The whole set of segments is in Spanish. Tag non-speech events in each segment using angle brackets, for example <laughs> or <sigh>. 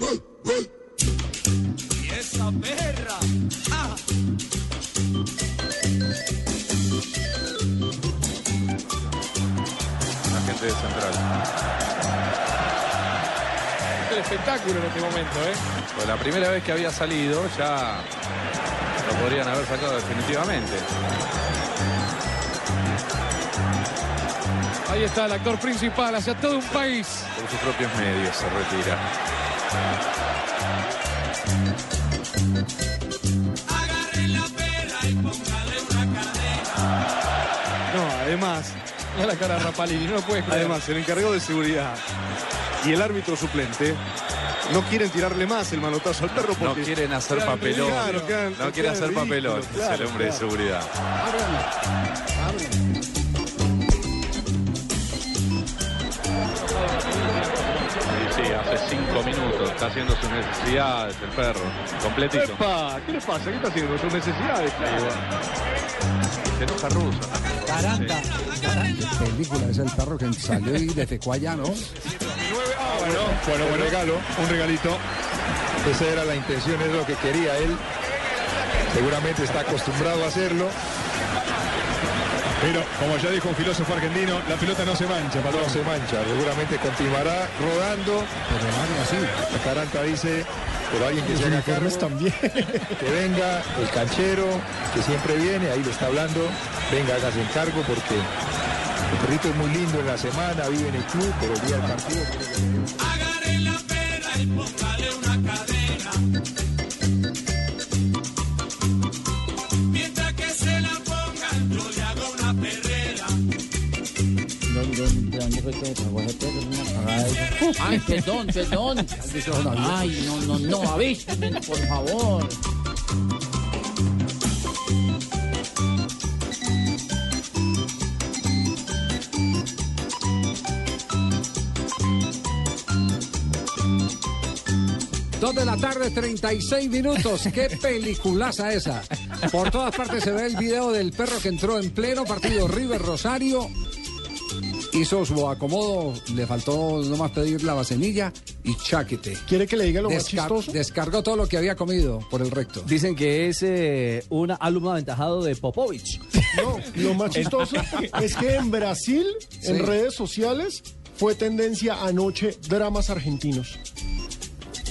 Y esa perra. ¡Ah! La gente de Central. El espectáculo en este momento, ¿eh? Pues la primera vez que había salido ya lo podrían haber sacado definitivamente. Ahí está el actor principal hacia todo un país. Por sus propios medios se retira. Agarre la perra y póngale una cadena. No, además, Mira la cara de Rapalini, no lo puedes creer. además, el encargado de seguridad y el árbitro suplente no quieren tirarle más el manotazo al perro No porque quieren hacer papelón. claro, no quiere quedan hacer papelón. es claro, el hombre de seguridad. Está haciendo sus necesidades el perro. Completito. ¡Epa! ¿Qué le pasa? ¿Qué está haciendo? Sus necesidades. Se enoja ruso. Caranta. película es el perro que salió y defecó allá, ¿no? Bueno, bueno, bueno. regalo, un regalito. Esa era la intención, es lo que quería él. Seguramente está acostumbrado a hacerlo. Pero, como ya dijo un filósofo argentino, la pelota no se mancha, patrón. No se mancha, seguramente continuará rodando. Pero así. La Caranta dice, pero alguien que se haga cargo, también. que venga, el canchero, que siempre viene, ahí le está hablando, venga, hágase el cargo porque el perrito es muy lindo en la semana, vive en el club, pero el día del partido... Agarre la perra y póngale una cadena. Ay, perdón, perdón. Ay, no, no, no, avísenme, por favor. Dos de la tarde, 36 minutos. Qué peliculaza esa. Por todas partes se ve el video del perro que entró en pleno partido River Rosario. Hizo su acomodo, le faltó nomás pedir la vasenilla y chaquete. ¿Quiere que le diga lo más chistoso? descargó todo lo que había comido por el recto. Dicen que es eh, un alumno aventajado de Popovich. <laughs> No, lo más <laughs> chistoso es que en Brasil, en redes sociales, fue tendencia anoche dramas argentinos.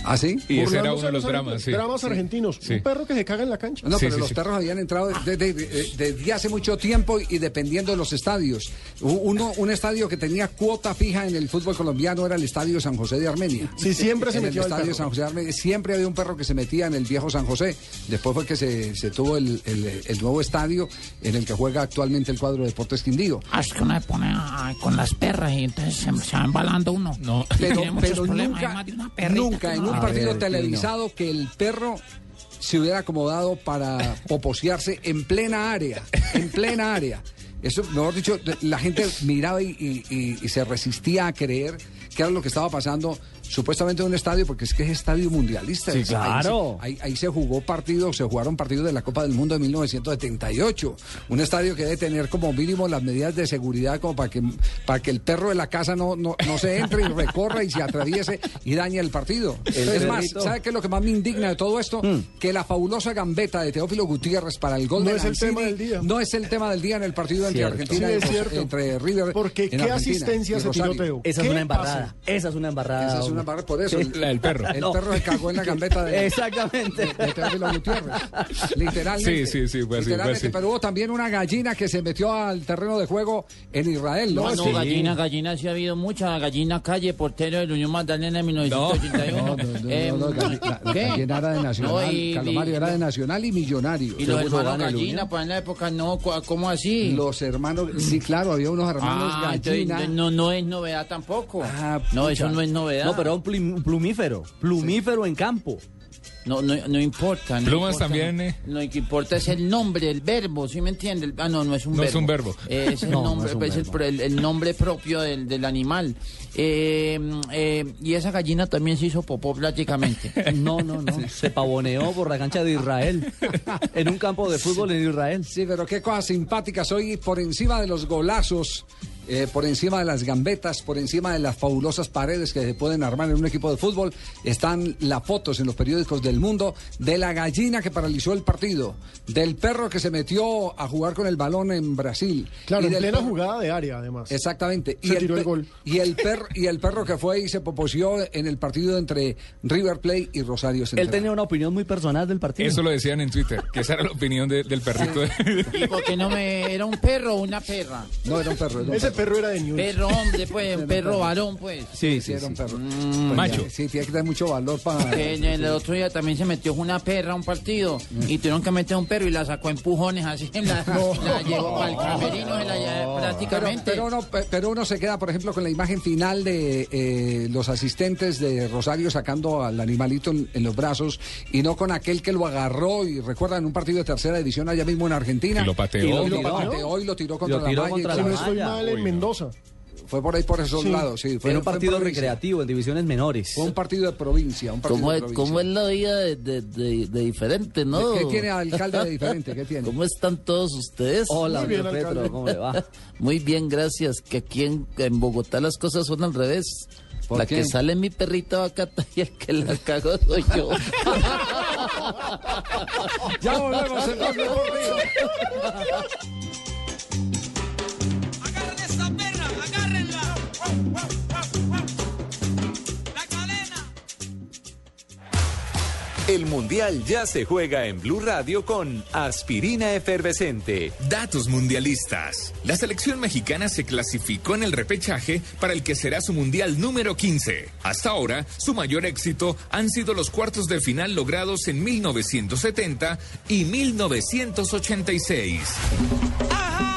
¿Ah, sí? Y ese era uno de los dramas, sí. Dramas argentinos. Sí. Un perro que se caga en la cancha. No, Sí, pero sí, los sí. perros habían entrado desde, desde- desde hace mucho tiempo y dependiendo de los estadios. Uno, un estadio que tenía cuota fija en el fútbol colombiano era el Estadio San José de Armenia. Sí, siempre se en metió el Estadio perro. San José de Armenia. Siempre había un perro que se metía en el viejo San José. Después fue que se, se tuvo el, el- el nuevo estadio en el que juega actualmente el cuadro de Deportes Quindío. Ah, es que uno se pone con las perras y entonces se, se va embalando uno. No, <laughs> Pero, pero hay nunca, más de una perrita nunca en no- un partido ver, televisado que el perro se hubiera acomodado para <laughs> poposearse en plena área, en plena área. Eso, mejor dicho, la gente miraba y, y- y- y se resistía a creer que era lo que estaba pasando supuestamente en un estadio, porque es que es estadio mundialista. Sí, Es- ahí claro. se- Ahí, ahí se jugó partidos, se jugaron partidos de la Copa del Mundo de 1978. Un estadio que debe tener como mínimo las medidas de seguridad como para que, para que el perro de la casa no, no, no se entre y recorra y se atraviese y dañe el partido. es más. ¿sabe qué es lo que más me indigna de todo esto? Que la fabulosa gambeta de Teófilo Gutiérrez para el gol No de es el tema del día. No es el tema del día en el partido entre Cierto. Argentina Sí, y es entre River Porque en qué Argentina asistencia se tiró Rosario. Teo. Esa es ¿Qué una embarrada. pase? Esa es una embarrada. Una barra por eso. Sí. La del perro. El No. perro se cagó en la gambeta de, Exactamente. de Teófilo Gutiérrez. Literalmente. Sí, sí, sí, fue así, fue Literalmente, así. pero hubo también una gallina que se metió al terreno de juego en Israel. ¿no? No, no, Sí. gallina, gallina sí ha habido mucha. Gallina Calle, portero del Unión Magdalena en 1981. No, no, no, Eh, no, la, la- ¿qué? gallina era de Nacional, No, y- Calomario y- era de Nacional y Millonario. Y los hermanos Gallina, pues en la época no, ¿cómo así? Los hermanos, sí, claro, había unos hermanos Ah, entonces, no, no es novedad tampoco. Ah, no, eso no es novedad. No, pero un plum- plumífero. Plumífero en campo. No, no, no importa. no Plumas importa, también, no. eh. Lo que importa es el nombre, el verbo, ¿sí me entiende? Ah, no, no es un No verbo. es un verbo. Eh, es el, <laughs> No, no nombre, es un pues, el, verbo. el- el nombre propio del, del animal. Eh, eh, y esa gallina también se hizo popó prácticamente. <laughs> No, no, no. Se pavoneó por la cancha de Israel. En un campo de fútbol en Israel. Sí, pero qué cosas simpáticas hoy por encima de los golazos eh, por encima de las gambetas, por encima de las fabulosas paredes que se pueden armar en un equipo de fútbol, están las fotos en los periódicos del mundo de la gallina que paralizó el partido, del perro que se metió a jugar con el balón en Brasil. Claro, y en del plena perro- jugada de área, además. Exactamente. Se y, tiró el, gol. y el perro y el perro que fue y se poposió en el partido entre River Plate y Rosario Central. Él tenía una opinión muy personal del partido. Eso lo decían en Twitter, que esa era la opinión de- del perrito. ¿Y por qué no me era un perro o una perra? No, era un perro. era un Ese perro. Perro era de News. Perro hombre, pues, <laughs> un perro varón, pues. Sí, Sí, sí, era un sí. perro. Mm, Macho. Sí, tiene que tener mucho valor para. En el otro día también se metió una perra a un partido y tuvieron que meter a un perro y la sacó a empujones así, la, <laughs> la llevó para el camerino, se la llevó Pero, prácticamente. pero uno, pe- pero uno se queda, por ejemplo, con la imagen final de eh, los asistentes de Rosario sacando al animalito en, en los brazos y no con aquel que lo agarró y recuerdan un partido de tercera división allá mismo en Argentina. Y lo pateó. Y lo, Y lo tiró, tiró. pateó y lo tiró contra Lo la malla y contra todo. la estoy malla. mal, en Uy. Mendoza. Fue por ahí por esos Sí. lados, sí. Fue, Era un fue en partido recreativo en divisiones menores. Fue un partido de provincia. Un partido ¿Cómo de es, provincia. cómo es la vida de, de- de- de diferente, no? ¿Qué tiene alcalde de diferente? ¿Qué tiene? ¿Cómo están todos ustedes? Hola, Muy bien, Petro. ¿cómo le va? <laughs> Muy bien, gracias. Que aquí en, en Bogotá las cosas son al revés. ¿Por La qué? que sale mi perrita vacata <laughs> y el que la cago soy yo. <laughs> Ya volvemos en El Mundial ya se juega en Blue Radio con Aspirina Efervescente. Datos mundialistas. La selección mexicana se clasificó en el repechaje para el que será su mundial número 15. Hasta ahora, su mayor éxito han sido los cuartos de final logrados en 1970 y 1986. Ajá.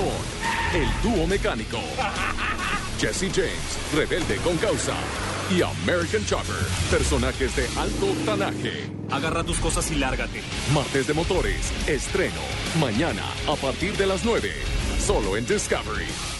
con el dúo mecánico Jesse James, rebelde con causa y American Chopper, personajes de alto tanaje. Agarra tus cosas y lárgate. Martes de motores, estreno mañana a partir de las 9, solo en Discovery.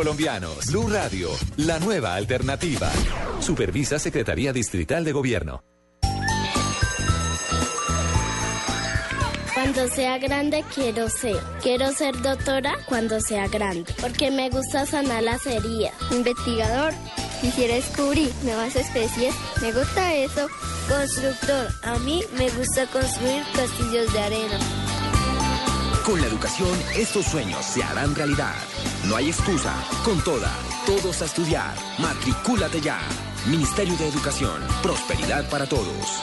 colombianos. Blue Radio, la nueva alternativa. Supervisa Secretaría Distrital de Gobierno. Cuando sea grande quiero ser. Quiero ser doctora cuando sea grande, porque me gusta sanar las heridas. Investigador. Quisiera descubrir nuevas especies. Me gusta eso. Constructor. A mí me gusta construir castillos de arena. Con la educación, estos sueños se harán realidad. No hay excusa. Con toda, todos a estudiar. Matricúlate ya. Ministerio de Educación. Prosperidad para todos.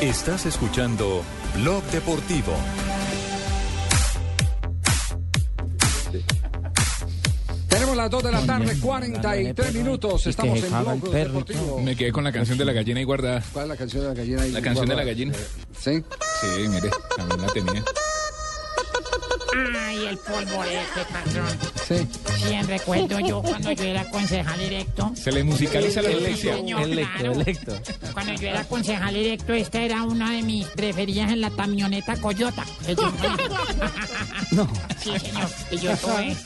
Estás escuchando Blog Deportivo. Tenemos las 2 de la tarde, 43 minutos. Y Estamos en Blog y Deportivo. Me quedé con la canción de la gallina ahí guardada. ¿Cuál es la canción de la gallina? ahí La canción de la gallina. ¿Sí? Sí, mire, también la tenía. Ay, el polvorete, patrón. Sí. Sí, recuerdo yo cuando yo era concejal directo. Se le musicaliza la noticia. Señor, claro. Cuando yo era concejal directo, esta era una de mis preferidas en la camioneta Coyota. <laughs> No. Sí, señor. Y yo tuve,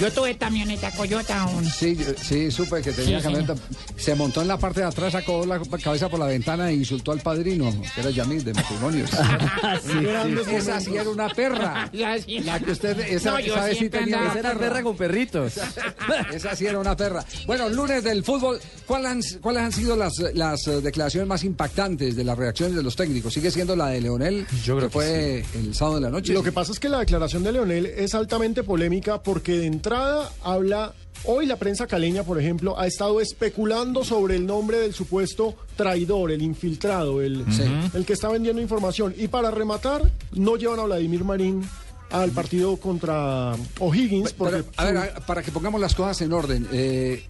yo tuve camioneta Coyota aún. Sí, yo- sí, supe que tenía Sí, camioneta. Se montó en la parte de atrás, sacó la cabeza por la ventana e insultó al padrino, que era Yamil de matrimonios. <laughs> Esa sí era una perra. <laughs> Sí. Que usted, esa, No, yo tenía Esa era perra con perritos. <laughs> Esa sí era una perra. Bueno, lunes del fútbol. ¿Cuáles han, cuáles han sido las, las eh, declaraciones más impactantes de las reacciones de los técnicos? ¿Sigue siendo la de Leonel? Yo creo que fue el sábado de la noche. Lo que pasa es que la declaración de Leonel es altamente polémica porque de entrada habla. Hoy la prensa caleña, por ejemplo, ha estado especulando sobre el nombre del supuesto traidor, el infiltrado, el, el que está vendiendo información. Y para rematar, no llevan a Vladimir Marín al partido contra O'Higgins. Porque Pero, a ver, para que pongamos las cosas en orden, eh,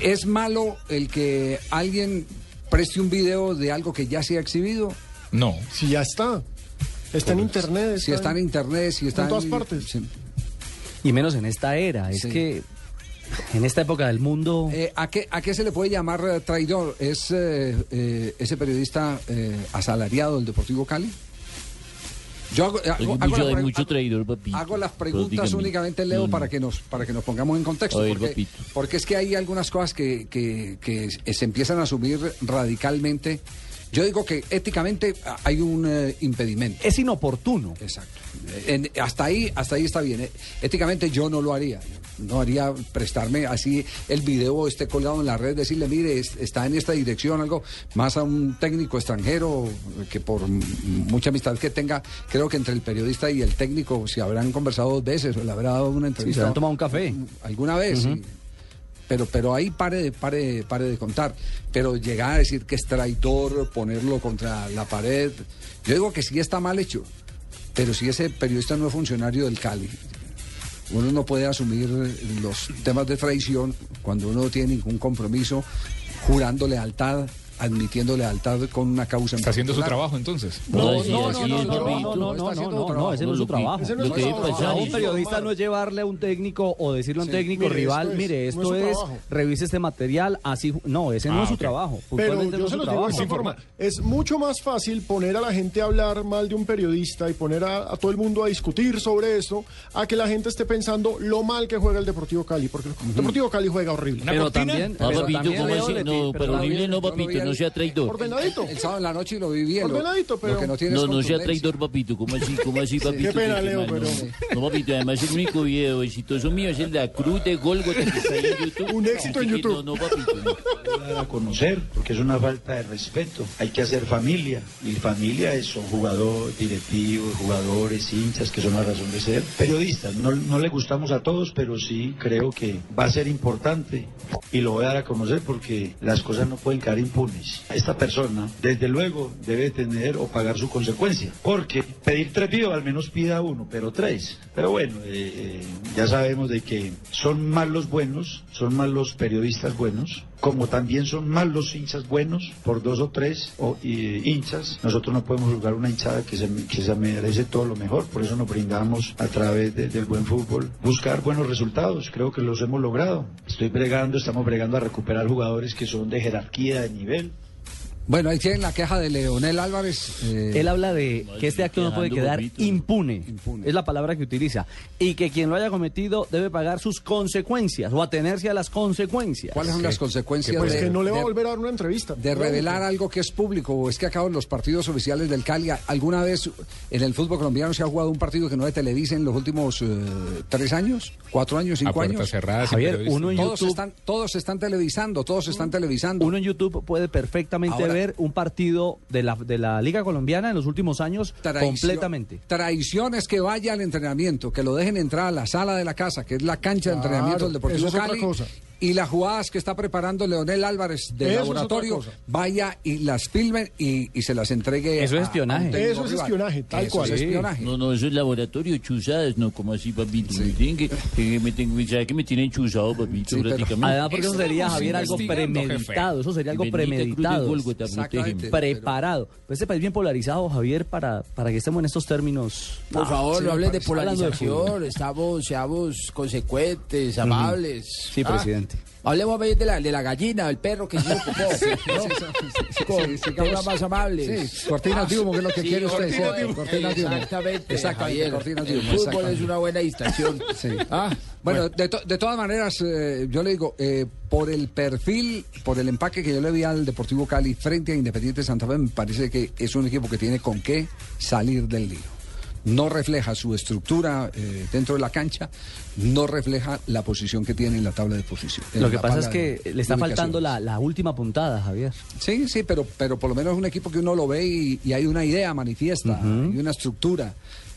¿es malo el que alguien preste un video de algo que ya se ha exhibido? No. Si ya está. Está en internet. Si está en internet, si está en todas en- partes. sí. Y menos en esta era. Es Sí. que en esta época del mundo. Eh, ¿a, qué, ¿A qué se le puede llamar eh, traidor? ¿Es eh, eh, ese periodista eh, asalariado del Deportivo Cali? Yo hago, hago- Hay hago mucho, la hay pre- mucho traidor, papito. Hago las preguntas únicamente, Leo, No, para que nos para que nos pongamos en contexto. Ver, porque, porque es que hay algunas cosas que, que- que se empiezan a asumir radicalmente. Yo digo que éticamente ah, hay un eh, impedimento. Es inoportuno. Exacto. En- hasta ahí hasta ahí está bien. Eh, Éticamente yo no lo haría. No haría prestarme así el video esté colgado en la red, decirle, mire, es- está en esta dirección, algo más a un técnico extranjero que por mucha amistad que tenga, creo que entre el periodista y el técnico, si habrán conversado dos veces o le habrá dado una Sí, entrevista. se habrán tomado un café. Alguna vez, sí. Pero, pero ahí pare de, pare, pare de contar. Pero llegar a decir que es traidor, ponerlo contra la pared. Yo digo que sí está mal hecho. Pero si ese periodista no es funcionario del Cali, uno no puede asumir los temas de traición cuando uno no tiene ningún compromiso, jurando lealtad, admitiendo lealtad con una causa. Está haciendo su trabajo entonces. No, no, no, no, no, papito. no, no, está no, ese no es su trabajo. Lo su que un periodista no es llevarle a un técnico o decirle a un técnico rival, mire, esto es su revise este material, así, no, ese no Ah, es su ok. trabajo. Pero yo es se su los digo de esta forma. Es mucho más fácil poner a la gente a hablar mal de un periodista y poner a, todo el mundo a discutir sobre eso, a que la gente esté pensando lo mal que juega el Deportivo Cali, porque el Deportivo Cali juega horrible. Pero también, Ah, pero papito, también No, horrible no, no sea traidor. Ordenadito. El sábado en la noche y lo vi bien. Ordenadito, pero- Lo que no tiene No, no sea traidor, papito. ¿Cómo así? ¿Cómo así, <laughs> papito? Qué pena, Leo, pero- No, No, papito, además el único video exitoso mío es el de la cruz de Golgota que está ahí en YouTube. Un éxito en YouTube. No, no, papito, no. dar a conocer, porque es una falta de respeto. Hay que hacer familia, y familia es, son jugadores, directivos, jugadores, hinchas, que son la razón de ser. Periodistas, no, no le gustamos a todos, pero sí creo que va a ser importante y lo voy a dar a conocer porque las cosas no pueden quedar impunes. Esta persona, desde luego, debe tener o pagar su consecuencia, porque pedir tres videos al menos pida uno, pero tres. Pero bueno, eh, eh, ya sabemos de que son más los buenos, son más los periodistas buenos, como también son más los hinchas buenos, por dos o tres o, hinchas. Nosotros no podemos juzgar una hinchada que se, que se merece todo lo mejor, por eso nos brindamos a través de- del buen fútbol buscar buenos resultados. Creo que los hemos logrado. Estoy bregando, estamos bregando a recuperar jugadores que son de jerarquía, de nivel. Bueno, ahí tienen la queja de Leonel Álvarez. eh, Él habla de que este acto no puede quedar impune. Impune. Es la palabra que utiliza. Y que quien lo haya cometido debe pagar sus consecuencias o atenerse a las consecuencias. ¿Cuáles son las consecuencias Pues de, que no le va a volver a dar una entrevista. de revelar algo que es público? ¿O es que acaban los partidos oficiales del Cali? ¿Alguna vez en el fútbol colombiano se ha jugado un partido que no de Televisa en los últimos eh, tres años? ¿Cuatro años? ¿Cinco años? cerradas. sin Javier, uno en Todos YouTube- están, todos están televisando, todos están televisando. Uno en YouTube puede perfectamente Ahora- ver un partido de la, de la Liga Colombiana en los últimos años Traición- completamente. Traiciones que vaya al entrenamiento, que lo dejen entrar a la sala de la casa, que es la cancha de Claro, entrenamiento del Deportivo eso es otra Cali. Y las jugadas que está preparando Leonel Álvarez del laboratorio, vaya y las filmen y, y se las entregue. Eso es a espionaje. Eso es espionaje, tal Eso cual. es Sí. espionaje. No, no, eso es laboratorio, chuzadas, no, como así, papito. Me tienen que, que me tienen, ¿sabe que me tienen chuzado, papito? Sí, pero- prácticamente. Además, porque eso sería, Javier, algo premeditado. Eso sería algo premeditado. Preparado. Pues este país bien polarizado, Javier, para, para que estemos en estos términos. Por Ah, favor, sí, no hables de polarización, estamos, seamos consecuentes, amables. Sí, Ah, presidente. Hablemos de la, de la gallina, del perro que se ocupó. <laughs> Sí, ¿no? sí, más amables. Sí, cortinas de humo, que es lo que quiere usted, cortinas. Cortinas de humo. Exactamente, Exactamente, cortinas de El fútbol es una buena distracción. <laughs> Ah, Bueno, de, to- de todas maneras, eh, yo le digo, eh, por el perfil, por el empaque que yo le vi al Deportivo Cali frente a Independiente Santa Fe, me parece que es un equipo que tiene con qué salir del lío. No refleja su estructura eh, dentro de la cancha, no refleja la posición que tiene en la tabla de posición. Lo que pasa es que de- le está faltando la, la última puntada, Javier. Sí, sí, pero, pero por lo menos es un equipo que uno lo ve y, y hay una idea manifiesta, hay una estructura.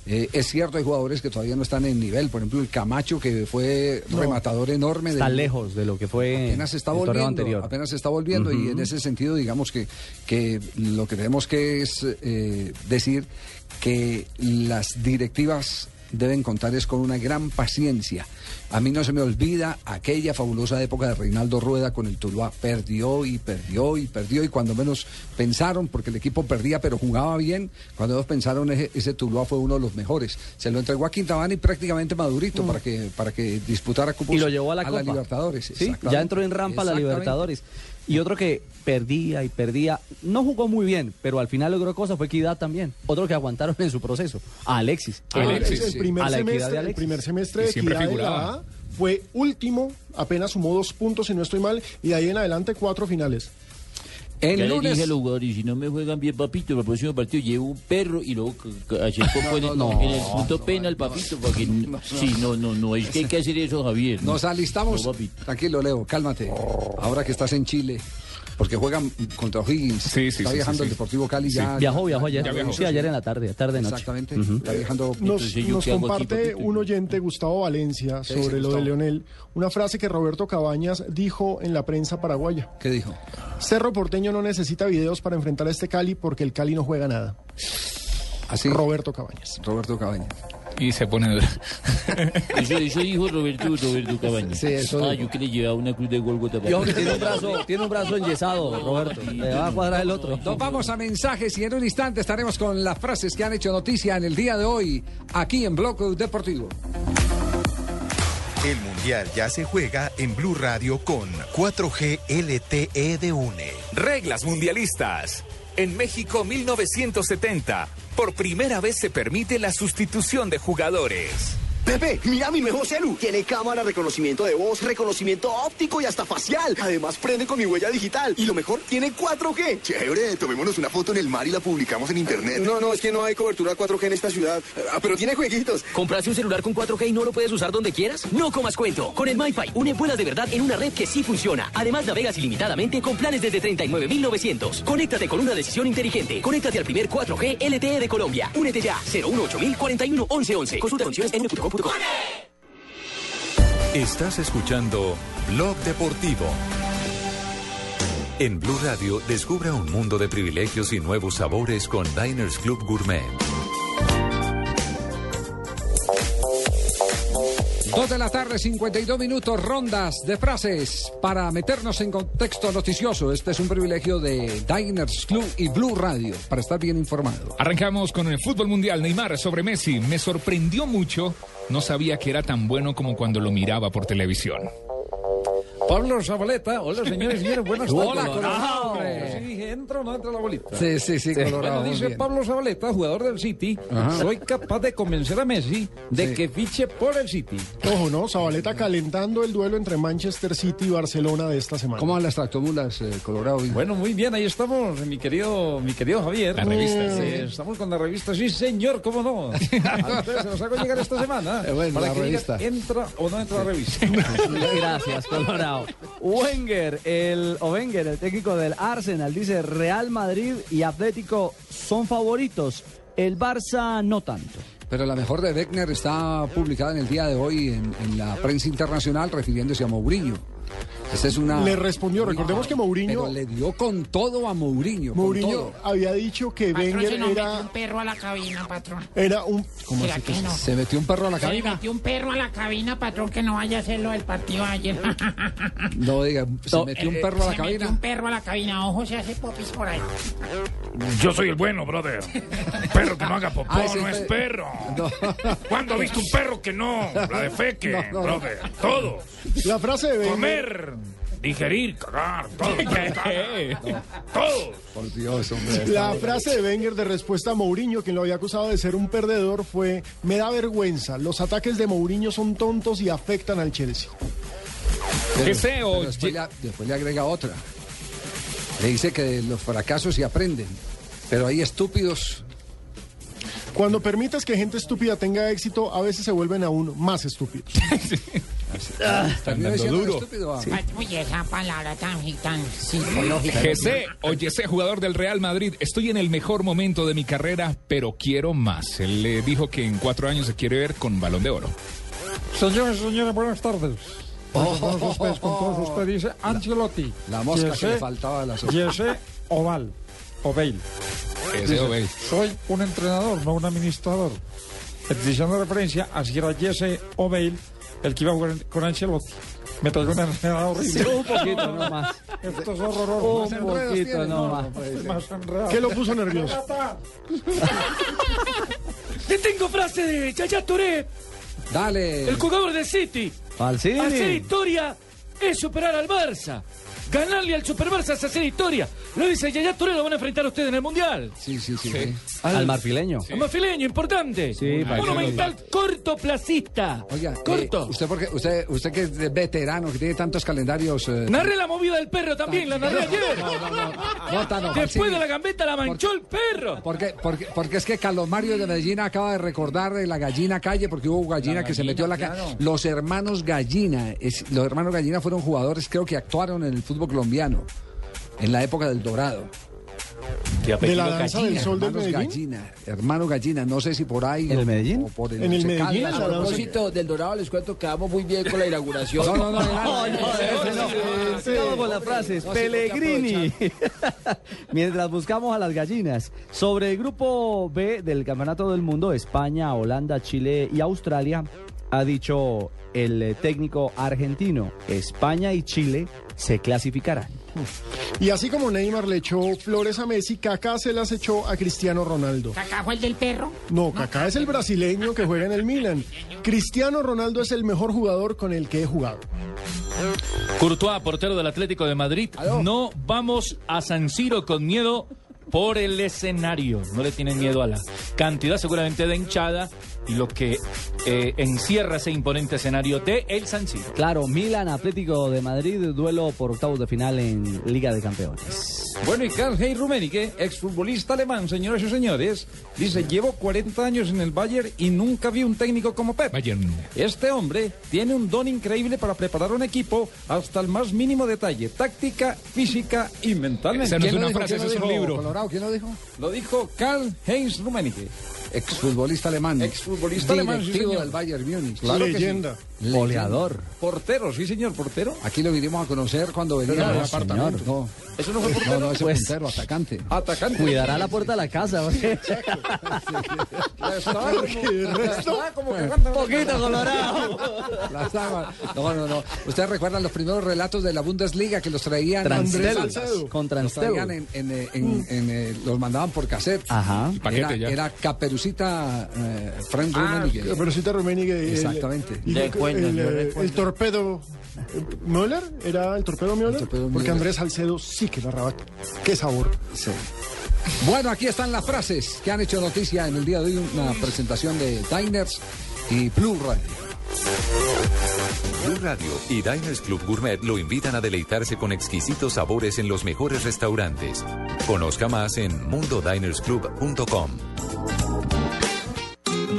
Eh, es cierto, hay jugadores que todavía no están en nivel. Por ejemplo, el Camacho, que fue No. rematador enorme. Está del- lejos de lo que fue apenas está el volviendo, anterior. apenas está volviendo y en ese sentido digamos que, que lo que tenemos que es eh, decir que las directivas deben contar es con una gran paciencia. A mí no se me olvida aquella fabulosa época de Reinaldo Rueda con el Tuluá. Perdió y perdió y perdió y cuando menos pensaron, porque el equipo perdía pero jugaba bien, cuando menos pensaron ese, ese Tuluá fue uno de los mejores. Se lo entregó a Quintabani y prácticamente madurito para que para que disputara cupos Y lo llevó a la Copa. Libertadores. Sí, ya entró en rampa a la. Libertadores. Y otro que perdía y perdía, no jugó muy bien, pero al final logró cosas, fue Equidad también. Otro que aguantaron en su proceso, a Alexis. Alexis, el, primer a la equidad semestre, de el primer semestre de siempre Equidad en la figuraba. A fue último, apenas sumó dos puntos si no estoy mal, y de ahí en adelante cuatro finales. El ya le lunes- dije a los jugadores, si no me juegan bien, papito, para el próximo partido llevo un perro y luego c- hacer poco <laughs> en, el- no, en el punto penal, papito, para que... sí, no, no, no, es que hay que hacer eso, Javier. ¿no? Nos alistamos. No. Tranquilo, Leo, cálmate. Ahora que estás en Chile, porque juegan contra O'Higgins. sí, Está sí, viajando sí, el. Deportivo Cali Sí. ya. Viajó, viajó ayer. ya viajó. Sí, ayer en la tarde, tarde noche. Exactamente. Está viajando. Nos, nos comparte un oyente, Gustavo Valencia, ¿Qué dice sobre lo de? Leonel, una frase que Roberto Cabañas dijo en la prensa paraguaya. ¿Qué dijo? Cerro Porteño no necesita videos para enfrentar a este Cali porque el Cali no juega nada. Así. Roberto Cabañas. Roberto Cabañas. Y se pone dura. <laughs> Eso, eso dijo Roberto, Roberto Cabañas. Sí, eso Ah, dijo. yo que le llevaba una cruz de Golgota. Y ojo que tiene un brazo, tiene un brazo enyesado, Roberto. Le va a cuadrar el otro. Nos vamos a mensajes y en un instante estaremos con las frases que han hecho noticia en el día de hoy, aquí en Bloque Deportivo. El Mundial ya se juega en Blue Radio con 4G LTE de UNE. Reglas mundialistas. En México 1970, por primera vez se permite la sustitución de jugadores. Pepe, mira mi nuevo celu. Tiene cámara, reconocimiento de voz, reconocimiento óptico y hasta facial. Además, prende con mi huella digital. Y lo mejor, tiene 4G. Chévere, tomémonos una foto en el mar y la publicamos en internet. No, no, es que no hay cobertura 4G en esta ciudad. Ah, pero tiene jueguitos. ¿Compraste un celular con 4G y no lo puedes usar donde quieras? No comas cuento. Con el MyFi, une vuelas de verdad en una red que sí funciona. Además, navegas ilimitadamente con planes desde 39.900. Conéctate con una decisión inteligente. Conéctate al primer 4G LTE de Colombia. Únete ya. 018 41 1111. Consulta condiciones en Estás escuchando Blog Deportivo. En Blue Radio, descubra un mundo de privilegios y nuevos sabores con Diners Club Gourmet. Dos de la tarde, 52 minutos, rondas de frases para meternos en contexto noticioso. Este es un privilegio de Diners Club y Blue Radio para estar bien informado. Arrancamos con el fútbol mundial. Neymar sobre Messi. Me sorprendió mucho. No sabía que era tan bueno como cuando lo miraba por televisión. Pablo Zabaleta, hola señores y señores, buenas <laughs> tardes. Hola, Colorado, hombre. Sí, dije, entra o no entra la bolita. Sí, sí, sí, Colorado, Bueno, dice bien. Pablo Zabaleta, jugador del City, Ajá. soy capaz de convencer a Messi de Sí. que fiche por el City. Ojo, ¿no? Zabaleta calentando el duelo entre Manchester City y Barcelona de esta semana. ¿Cómo van las tractomulas, eh, Colorado? Bueno, muy bien, ahí estamos, mi querido, mi querido Javier. La revista, Sí, sí. Estamos con la revista, sí señor, cómo no. <laughs> Se los hago llegar esta semana. Eh, bueno, para la que digan, revista. entra o no entra la revista. <laughs> Gracias, Colorado. Wenger, el, o Wenger, el técnico del Arsenal, dice Real Madrid y Atlético son favoritos. El Barça no tanto. Pero la mejor de Beckner está publicada en el día de hoy en, en la prensa internacional refiriéndose a Mourinho. Esa es una... Le respondió, recordemos que Mourinho... Pero le dio con todo a Mourinho. con Mourinho todo. había dicho que Patrón, Wenger se nos metió era, un perro a la cabina, patrón. era un... ¿Cómo ¿Será así que no? Se metió un perro a la Se cabina. metió un perro a la cabina, patrón, que no vaya a hacer lo del partido ayer. No diga, <laughs> se metió un perro a la Se cabina. metió un perro a la cabina. Ojo, se hace popis por ahí. Yo soy el bueno, brother. Perro que no haga popó, Ah, ese no es pe- perro. <laughs> No. ¿Cuándo ha visto un perro que no? La de feque, No, <laughs> no, no. brother. Todo. La frase de Wenger... Comer, digerir, cagar, todo. <laughs> Todo. Por Dios, hombre. La frase de Wenger de respuesta a Mourinho, quien lo había acusado de ser un perdedor, fue: Me da vergüenza. Los ataques de Mourinho son tontos y afectan al Chelsea. Pero- Deseo, pero después, le, después le agrega otra. Le dice que de los fracasos se aprenden. Pero hay estúpidos. Cuando permitas que gente estúpida tenga éxito, a veces se vuelven aún más estúpidos. Terminó diciendo estúpido. ah. Uy, esa palabra tan, tan psicológica. Jesse, oye, ese jugador del Real Madrid, estoy en el mejor momento de mi carrera, pero quiero más. Él le dijo que en cuatro años se quiere ver con balón de oro. Señores, señores, buenas tardes. Con todos ustedes, con todos ustedes, dice Ancelotti. La mosca que le faltaba a la sopa. Jesse Oval. Oveil. Soy un entrenador, no un administrador. Diciendo referencia a si era Jesse Oveil el que iba a jugar con Ancelotti. Me traigo una enredada horrible. Sí, un poquito nomás. Esto es horroroso. Un poquito nomás. Más enredados. ¿Qué lo puso nervioso? <laughs> Te tengo frase de Yaya Touré, Dale. el jugador de City. Falsini. Hacer historia es superar al Barça. Ganarle al Super Barça es hacer historia. Lo dice Yaya Touré, lo van a enfrentar ustedes en el Mundial. Sí, sí, sí. sí. Al marfileño. Un mafileño, importante. Sí, Monumental cortoplacista. Oiga, Corto. eh, usted, porque, usted, usted que es veterano, que tiene tantos calendarios. eh, Narré la movida del perro también, la narré ayer. no, Tano, Después de la gambeta la manchó el perro. Porque, porque, porque es que Carlos Mario de Medellín acaba de recordar de la gallina calle, porque hubo gallina, que se metió a la calle. Los hermanos Gallina, es- los hermanos Gallina fueron jugadores, creo que actuaron en el fútbol colombiano, en la época del Dorado. De la danza del sol del hermanos Medellín. Gallina, hermano Gallina, no sé si por ahí. ¿En el Medellín? o por el En el Once Medellín, así. propósito del Dorado, les cuento que vamos muy bien con la inauguración. No, no, no, no, no, con las frases. Pellegrini. Mientras buscamos a las gallinas. Sobre el grupo B del Campeonato del Mundo, España, Holanda, Chile y Australia, ha dicho el eh, técnico argentino, España y Chile se clasificarán. Y así como Neymar le echó flores a Messi, Kaká se las echó a Cristiano Ronaldo. ¿Acá fue el del perro? No, Kaká es el brasileño que juega en el Milan. Cristiano Ronaldo es el mejor jugador con el que he jugado. Courtois, portero del Atlético de Madrid. No vamos a San Siro con miedo por el escenario. No le tienen miedo a la cantidad seguramente de hinchada lo que eh, encierra ese imponente escenario de el San Siro. Claro, Milan Atlético de Madrid, duelo por octavos de final en Liga de Campeones. Bueno, y Karl-Heinz Rummenigge, exfutbolista alemán, señoras y señores, dice, llevo 40 años en el Bayern y nunca vi un técnico como Pep. Bayern. Este hombre tiene un don increíble para preparar un equipo hasta el más mínimo detalle, táctica, física y mentalmente. Esa no es ¿Quién lo una dijo? frase, ¿Quién ese lo es un dijo? libro. Colorado, ¿quién lo dijo? Lo dijo Karl-Heinz Rummenigge. Exfutbolista alemán. Exfutbolista alemán, sí, Directivo del Bayern Múnich. Claro que sí. Goleador. Portero, sí, señor, portero. Aquí lo vinimos a conocer cuando venía no, al no, apartamento. No, Eso no fue portero. no, ese Pues- puntero, atacante. Atacante. Cuidará la puerta de la casa. porque- el como, resto- estaba como cagando. Poquito colorado. La estaba- No, no, no. Ustedes recuerdan los primeros relatos de la Bundesliga que los traían Andrés Transtel. Salcedo. Con los Transtel. traían en, en, en- en, eh, los mandaban por cassette. Ajá. paquete era, ya. era Caperucita eh, Frank Ah, Rummenigge. sí te Rummenigge, el- Exactamente. y El, eh, el torpedo Müller, ¿era el torpedo Müller? torpedo Porque Müller. Andrés Salcedo sí que narraba. Qué sabor. Sí. Bueno, aquí están las frases que han hecho noticia en el día de hoy. Una presentación de Diners y Blue Radio. Blue Radio y Diners Club Gourmet lo invitan a deleitarse con exquisitos sabores en los mejores restaurantes. Conozca más en mundodinersclub.com.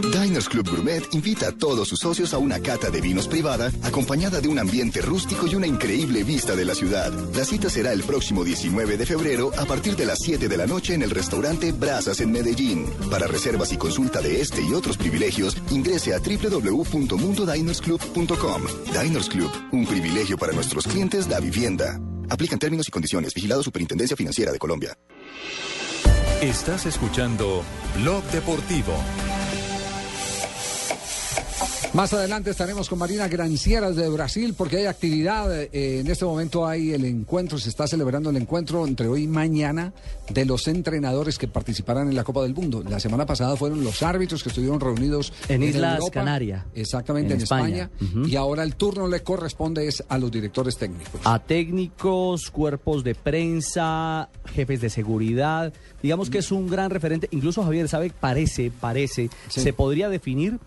Diners Club Gourmet invita a todos sus socios a una cata de vinos privada, acompañada de un ambiente rústico y una increíble vista de la ciudad. La cita será el próximo 19 de febrero a partir de las 7 de la noche en el restaurante Brazas en Medellín. Para reservas y consulta de este y otros privilegios, ingrese a www.mundodinersclub.com. Diners Club, un privilegio para nuestros clientes da vivienda. Aplican términos y condiciones. Vigilado Superintendencia Financiera de Colombia. Estás escuchando Blog Deportivo. Más adelante estaremos con Marina Grancieras de Brasil porque hay actividad. eh, en este momento hay el encuentro, se está celebrando el encuentro entre hoy y mañana de los entrenadores que participarán en la Copa del Mundo. La semana pasada fueron los árbitros que estuvieron reunidos En Islas Canarias. Exactamente, En en, España. Y ahora el turno le corresponde es a los directores técnicos. A técnicos, cuerpos de prensa, jefes de seguridad. Digamos que es un gran referente. Incluso Javier, ¿sabe? Parece, parece, Sí. se podría definir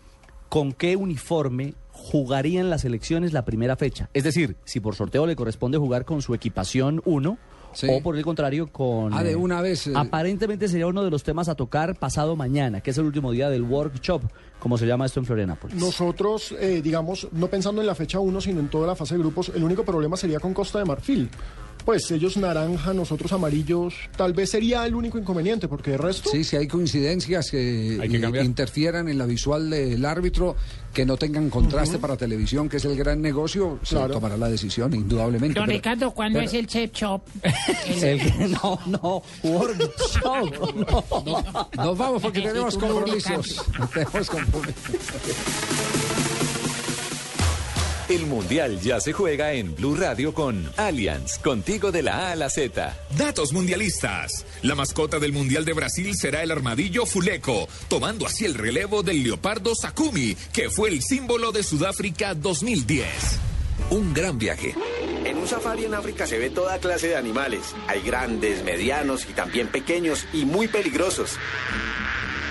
con qué uniforme jugarían las elecciones la primera fecha. Es decir, si por sorteo le corresponde jugar con su equipación 1 Sí. o por el contrario con... Ah, de eh, una vez, eh. Aparentemente sería uno de los temas a tocar pasado mañana, que es el último día del workshop, como se llama esto en Florianópolis. Nosotros, eh, digamos, no pensando en la fecha 1, sino en toda la fase de grupos, el único problema sería con Costa de Marfil. Pues ellos naranja, nosotros amarillos, tal vez sería el único inconveniente, porque de resto... Sí, si hay coincidencias que, Hay que i- cambiar. interfieran en la visual del árbitro, que no tengan contraste para televisión, que es el gran negocio, se tomará la decisión, indudablemente. Don pero- Ricardo, ¿cuándo pero- es el chef shop? <laughs> El- <laughs> no, no, workshop, <laughs> no. Nos vamos porque tenemos compromisos. tenemos compromisos. El Mundial ya se juega en Blue Radio con Allianz, contigo de la A a la Z. Datos mundialistas. La mascota del Mundial de Brasil será el armadillo Fuleco, tomando así el relevo del leopardo Sakumi, que fue el símbolo de Sudáfrica 2010. Un gran viaje. En un safari en África se ve toda clase de animales. Hay grandes, medianos y también pequeños y muy peligrosos.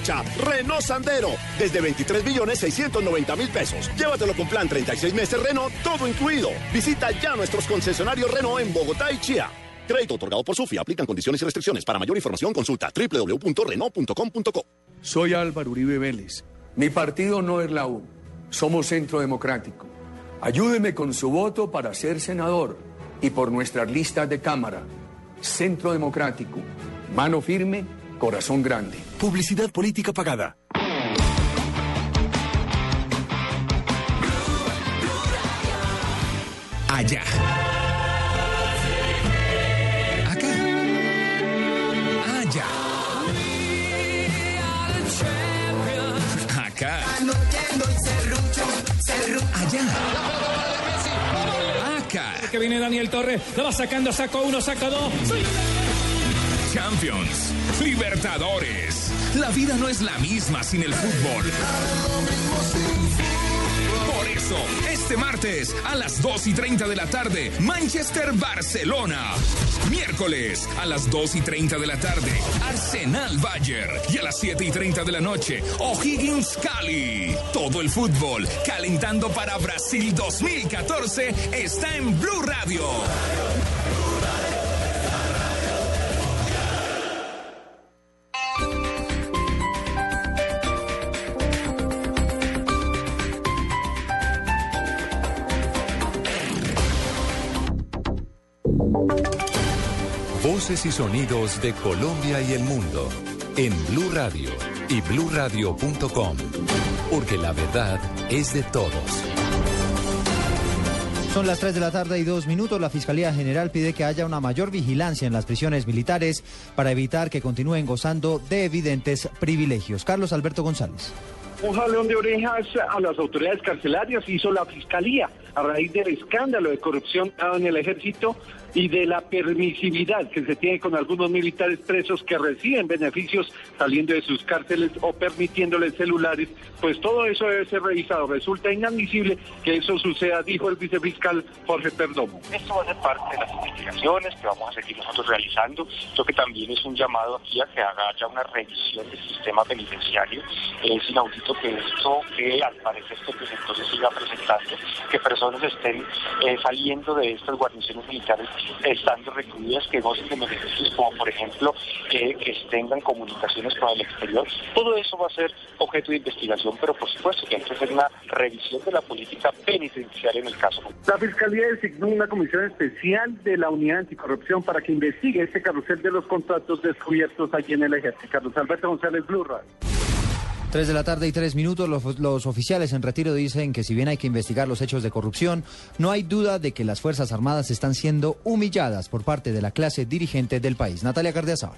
Aprovecha Renault Sandero desde 23 millones 690 mil pesos. Llévatelo con plan 36 meses Renault, todo incluido. Visita ya nuestros concesionarios Renault en Bogotá y Chía. Crédito otorgado por Sufi. Aplican condiciones y restricciones. Para mayor información consulta www.renault.com.co. Soy Álvaro Uribe Vélez. Mi partido no es la U. Somos Centro Democrático. Ayúdeme con su voto para ser senador y por nuestras listas de Cámara. Centro Democrático. Mano firme, corazón grande. Publicidad política pagada. Allá. Acá. Allá. Acá. Allá. Acá. Que viene Daniel Torres, la va sacando, sacó uno, saca dos. Champions, Libertadores. La vida no es la misma sin el fútbol. Por eso, este martes a las 2 y 30 de la tarde, Manchester-Barcelona. Miércoles a las 2 y 30 de la tarde, Arsenal-Bayern. Y a las 7 y 30 de la noche, O'Higgins-Cali. Todo el fútbol calentando para Brasil 2014 está en Blue Radio. Voces y sonidos de Colombia y el mundo en Blue Radio y bluradio.com, porque la verdad es de todos. Son las 3 de la tarde y dos minutos. La Fiscalía General pide que haya una mayor vigilancia en las prisiones militares para evitar que continúen gozando de evidentes privilegios. Carlos Alberto González. Un jalón de orejas a las autoridades carcelarias hizo la Fiscalía a raíz del escándalo de corrupción dado en el ejército y de la permisividad que se tiene con algunos militares presos que reciben beneficios saliendo de sus cárceles o permitiéndoles celulares, pues todo eso debe ser revisado. Resulta inadmisible que eso suceda, dijo el vicefiscal Jorge Perdomo. Esto va a ser parte de las investigaciones que vamos a seguir nosotros realizando. Creo que también es un llamado aquí a que haga ya una revisión del sistema penitenciario. Es inaudito que esto, que al parecer este presentó, se siga presentando, que personas estén eh, saliendo de estas guarniciones militares estando recluidas, que gocen de beneficios como por ejemplo que, que tengan comunicaciones con el exterior. Todo eso va a ser objeto de investigación, pero por supuesto que hay que hacer una revisión de la política penitenciaria en el caso. La Fiscalía designó una comisión especial de la Unidad Anticorrupción para que investigue este carrusel de los contratos descubiertos allí en el ejército. Carlos Alberto González Blue. Tres de la tarde y tres minutos, los, los, oficiales en retiro dicen que si bien hay que investigar los hechos de corrupción, no hay duda de que las Fuerzas Armadas están siendo humilladas por parte de la clase dirigente del país. Natalia Cardiazaba.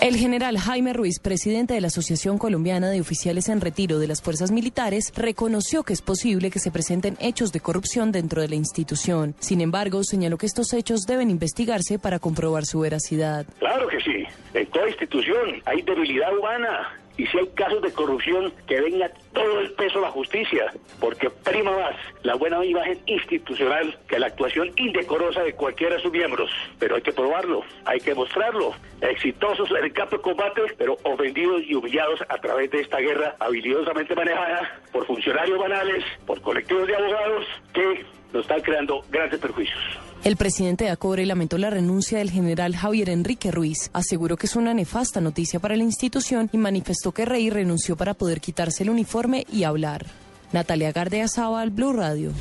El general Jaime Ruiz, presidente de la Asociación Colombiana de Oficiales en Retiro de las Fuerzas Militares, reconoció que es posible que se presenten hechos de corrupción dentro de la institución. Sin embargo, señaló que estos hechos deben investigarse para comprobar su veracidad. Claro que sí. En toda institución hay debilidad humana y si hay casos de corrupción, que venga todo el peso a la justicia, porque prima más la buena imagen institucional que la actuación indecorosa de cualquiera de sus miembros. Pero hay que probarlo, hay que mostrarlo. Exitosos en el campo de combate, pero ofendidos y humillados a través de esta guerra habilidosamente manejada por funcionarios banales, por colectivos de abogados que nos están creando grandes perjuicios. El presidente de ACOBRE lamentó la renuncia del general Javier Enrique Ruiz. Aseguró que es una nefasta noticia para la institución y manifestó que Rey renunció para poder quitarse el uniforme y hablar. Natalia Gardea al Blue Radio.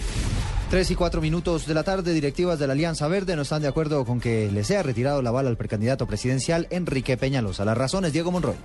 Tres y cuatro minutos de la tarde, directivas de la Alianza Verde no están de acuerdo con que le sea retirado la bala al precandidato presidencial Enrique Peñalosa. Las razones, Diego Monroy.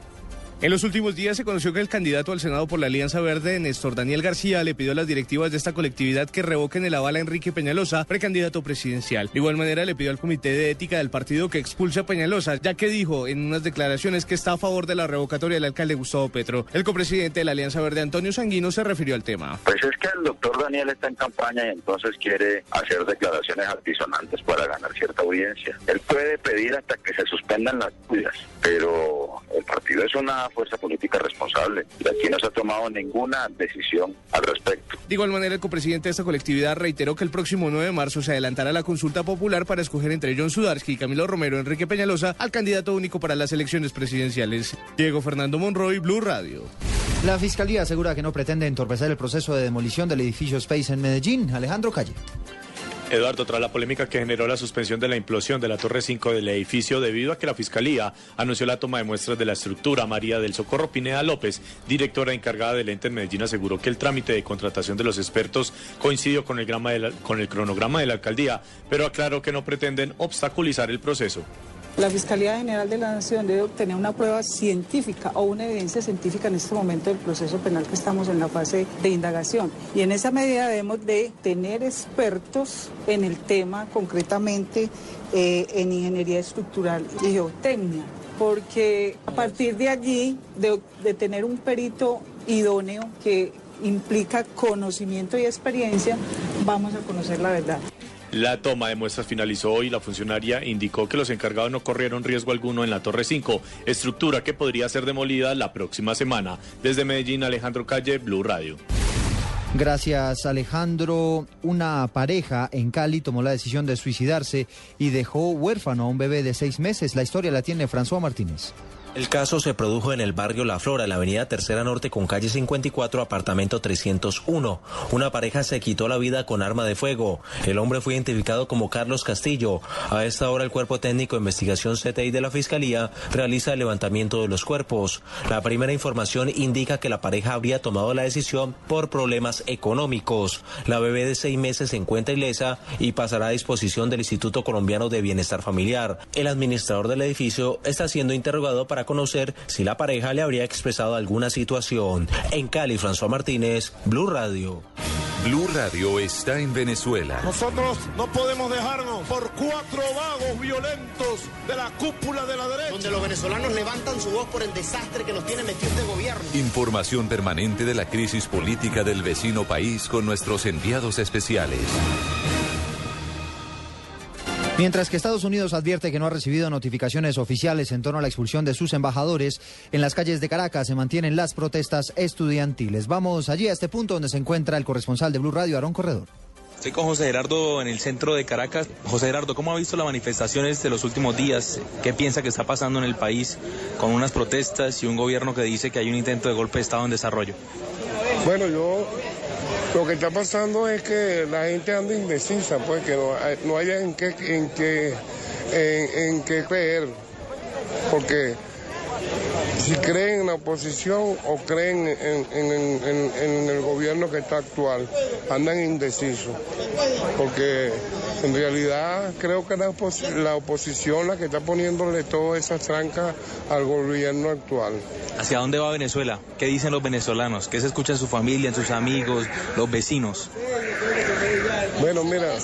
En los últimos días se conoció que el candidato al Senado por la Alianza Verde, Néstor Daniel García, le pidió a las directivas de esta colectividad que revoquen el aval a Enrique Peñalosa, precandidato presidencial. De igual manera, le pidió al Comité de Ética del partido que expulse a Peñalosa, ya que dijo en unas declaraciones que está a favor de la revocatoria del alcalde Gustavo Petro. El copresidente de la Alianza Verde, Antonio Sanguino, se refirió al tema. Pues es que el doctor Daniel está en campaña y entonces quiere hacer declaraciones altisonantes para ganar cierta audiencia. Él puede pedir hasta que se suspendan las cuidas, pero el partido es una fuerza política responsable y aquí no se ha tomado ninguna decisión al respecto. De igual manera, el copresidente de esta colectividad reiteró que el próximo 9 de marzo se adelantará la consulta popular para escoger entre John Sudarsky y Camilo Romero Enrique Peñalosa al candidato único para las elecciones presidenciales. Diego Fernando Monroy, Blue Radio. La Fiscalía asegura que no pretende entorpecer el proceso de demolición del edificio Space en Medellín. Alejandro Calle. Eduardo, tras la polémica que generó la suspensión de la implosión de la Torre 5 del edificio debido a que la Fiscalía anunció la toma de muestras de la estructura, María del Socorro Pineda López, directora encargada del ente en Medellín, aseguró que el trámite de contratación de los expertos coincidió con el, con el cronograma de la alcaldía, pero aclaró que no pretenden obstaculizar el proceso. La Fiscalía General de la Nación debe obtener una prueba científica o una evidencia científica en este momento del proceso penal que estamos en la fase de indagación. Y en esa medida debemos de tener expertos en el tema, concretamente eh, en ingeniería estructural y geotecnia, porque a partir de allí, de, de tener un perito idóneo que implica conocimiento y experiencia, vamos a conocer la verdad. La toma de muestras finalizó hoy. La funcionaria indicó que los encargados no corrieron riesgo alguno en la Torre 5, estructura que podría ser demolida la próxima semana. Desde Medellín, Alejandro Calle, Blue Radio. Gracias Alejandro. Una pareja en Cali tomó la decisión de suicidarse y dejó huérfano a un bebé de seis meses. La historia la tiene François Martínez. El caso se produjo en el barrio La Flora, en la avenida Tercera Norte con calle 54, apartamento 301. Una pareja se quitó la vida con arma de fuego. El hombre fue identificado como Carlos Castillo. A esta hora el Cuerpo Técnico de Investigación CTI de la Fiscalía realiza el levantamiento de los cuerpos. La primera información indica que la pareja habría tomado la decisión por problemas económicos. La bebé de seis meses se encuentra ilesa y pasará a disposición del Instituto Colombiano de Bienestar Familiar. El administrador del edificio está siendo interrogado para conocer si la pareja le habría expresado alguna situación. En Cali, François Martínez, Blue Radio. Blue Radio está en Venezuela. Nosotros no podemos dejarnos por cuatro vagos violentos de la cúpula de la derecha. Donde los venezolanos levantan su voz por el desastre que nos tiene metido este gobierno. Información permanente de la crisis política del vecino país con nuestros enviados especiales. Mientras que Estados Unidos advierte que no ha recibido notificaciones oficiales en torno a la expulsión de sus embajadores, en las calles de Caracas se mantienen las protestas estudiantiles. Vamos allí a este punto donde se encuentra el corresponsal de Blue Radio, Aarón Corredor. Estoy con José Gerardo en el centro de Caracas. José Gerardo, ¿cómo ha visto las manifestaciones de los últimos días? ¿Qué piensa que está pasando en el país con unas protestas y un gobierno que dice que hay un intento de golpe de Estado en desarrollo? Bueno, yo lo que está pasando es que la gente anda indecisa, pues que no, no haya en qué, en qué, en, en qué creer, porque si creen en la oposición o creen en, en- en- en el gobierno que está actual, andan indecisos, porque en realidad creo que la, opos- la oposición la que está poniéndole todas esas trancas al gobierno actual. ¿Hacia dónde va Venezuela? ¿Qué dicen los venezolanos? ¿Qué se escucha en su familia, en sus amigos, los vecinos? Bueno, mira.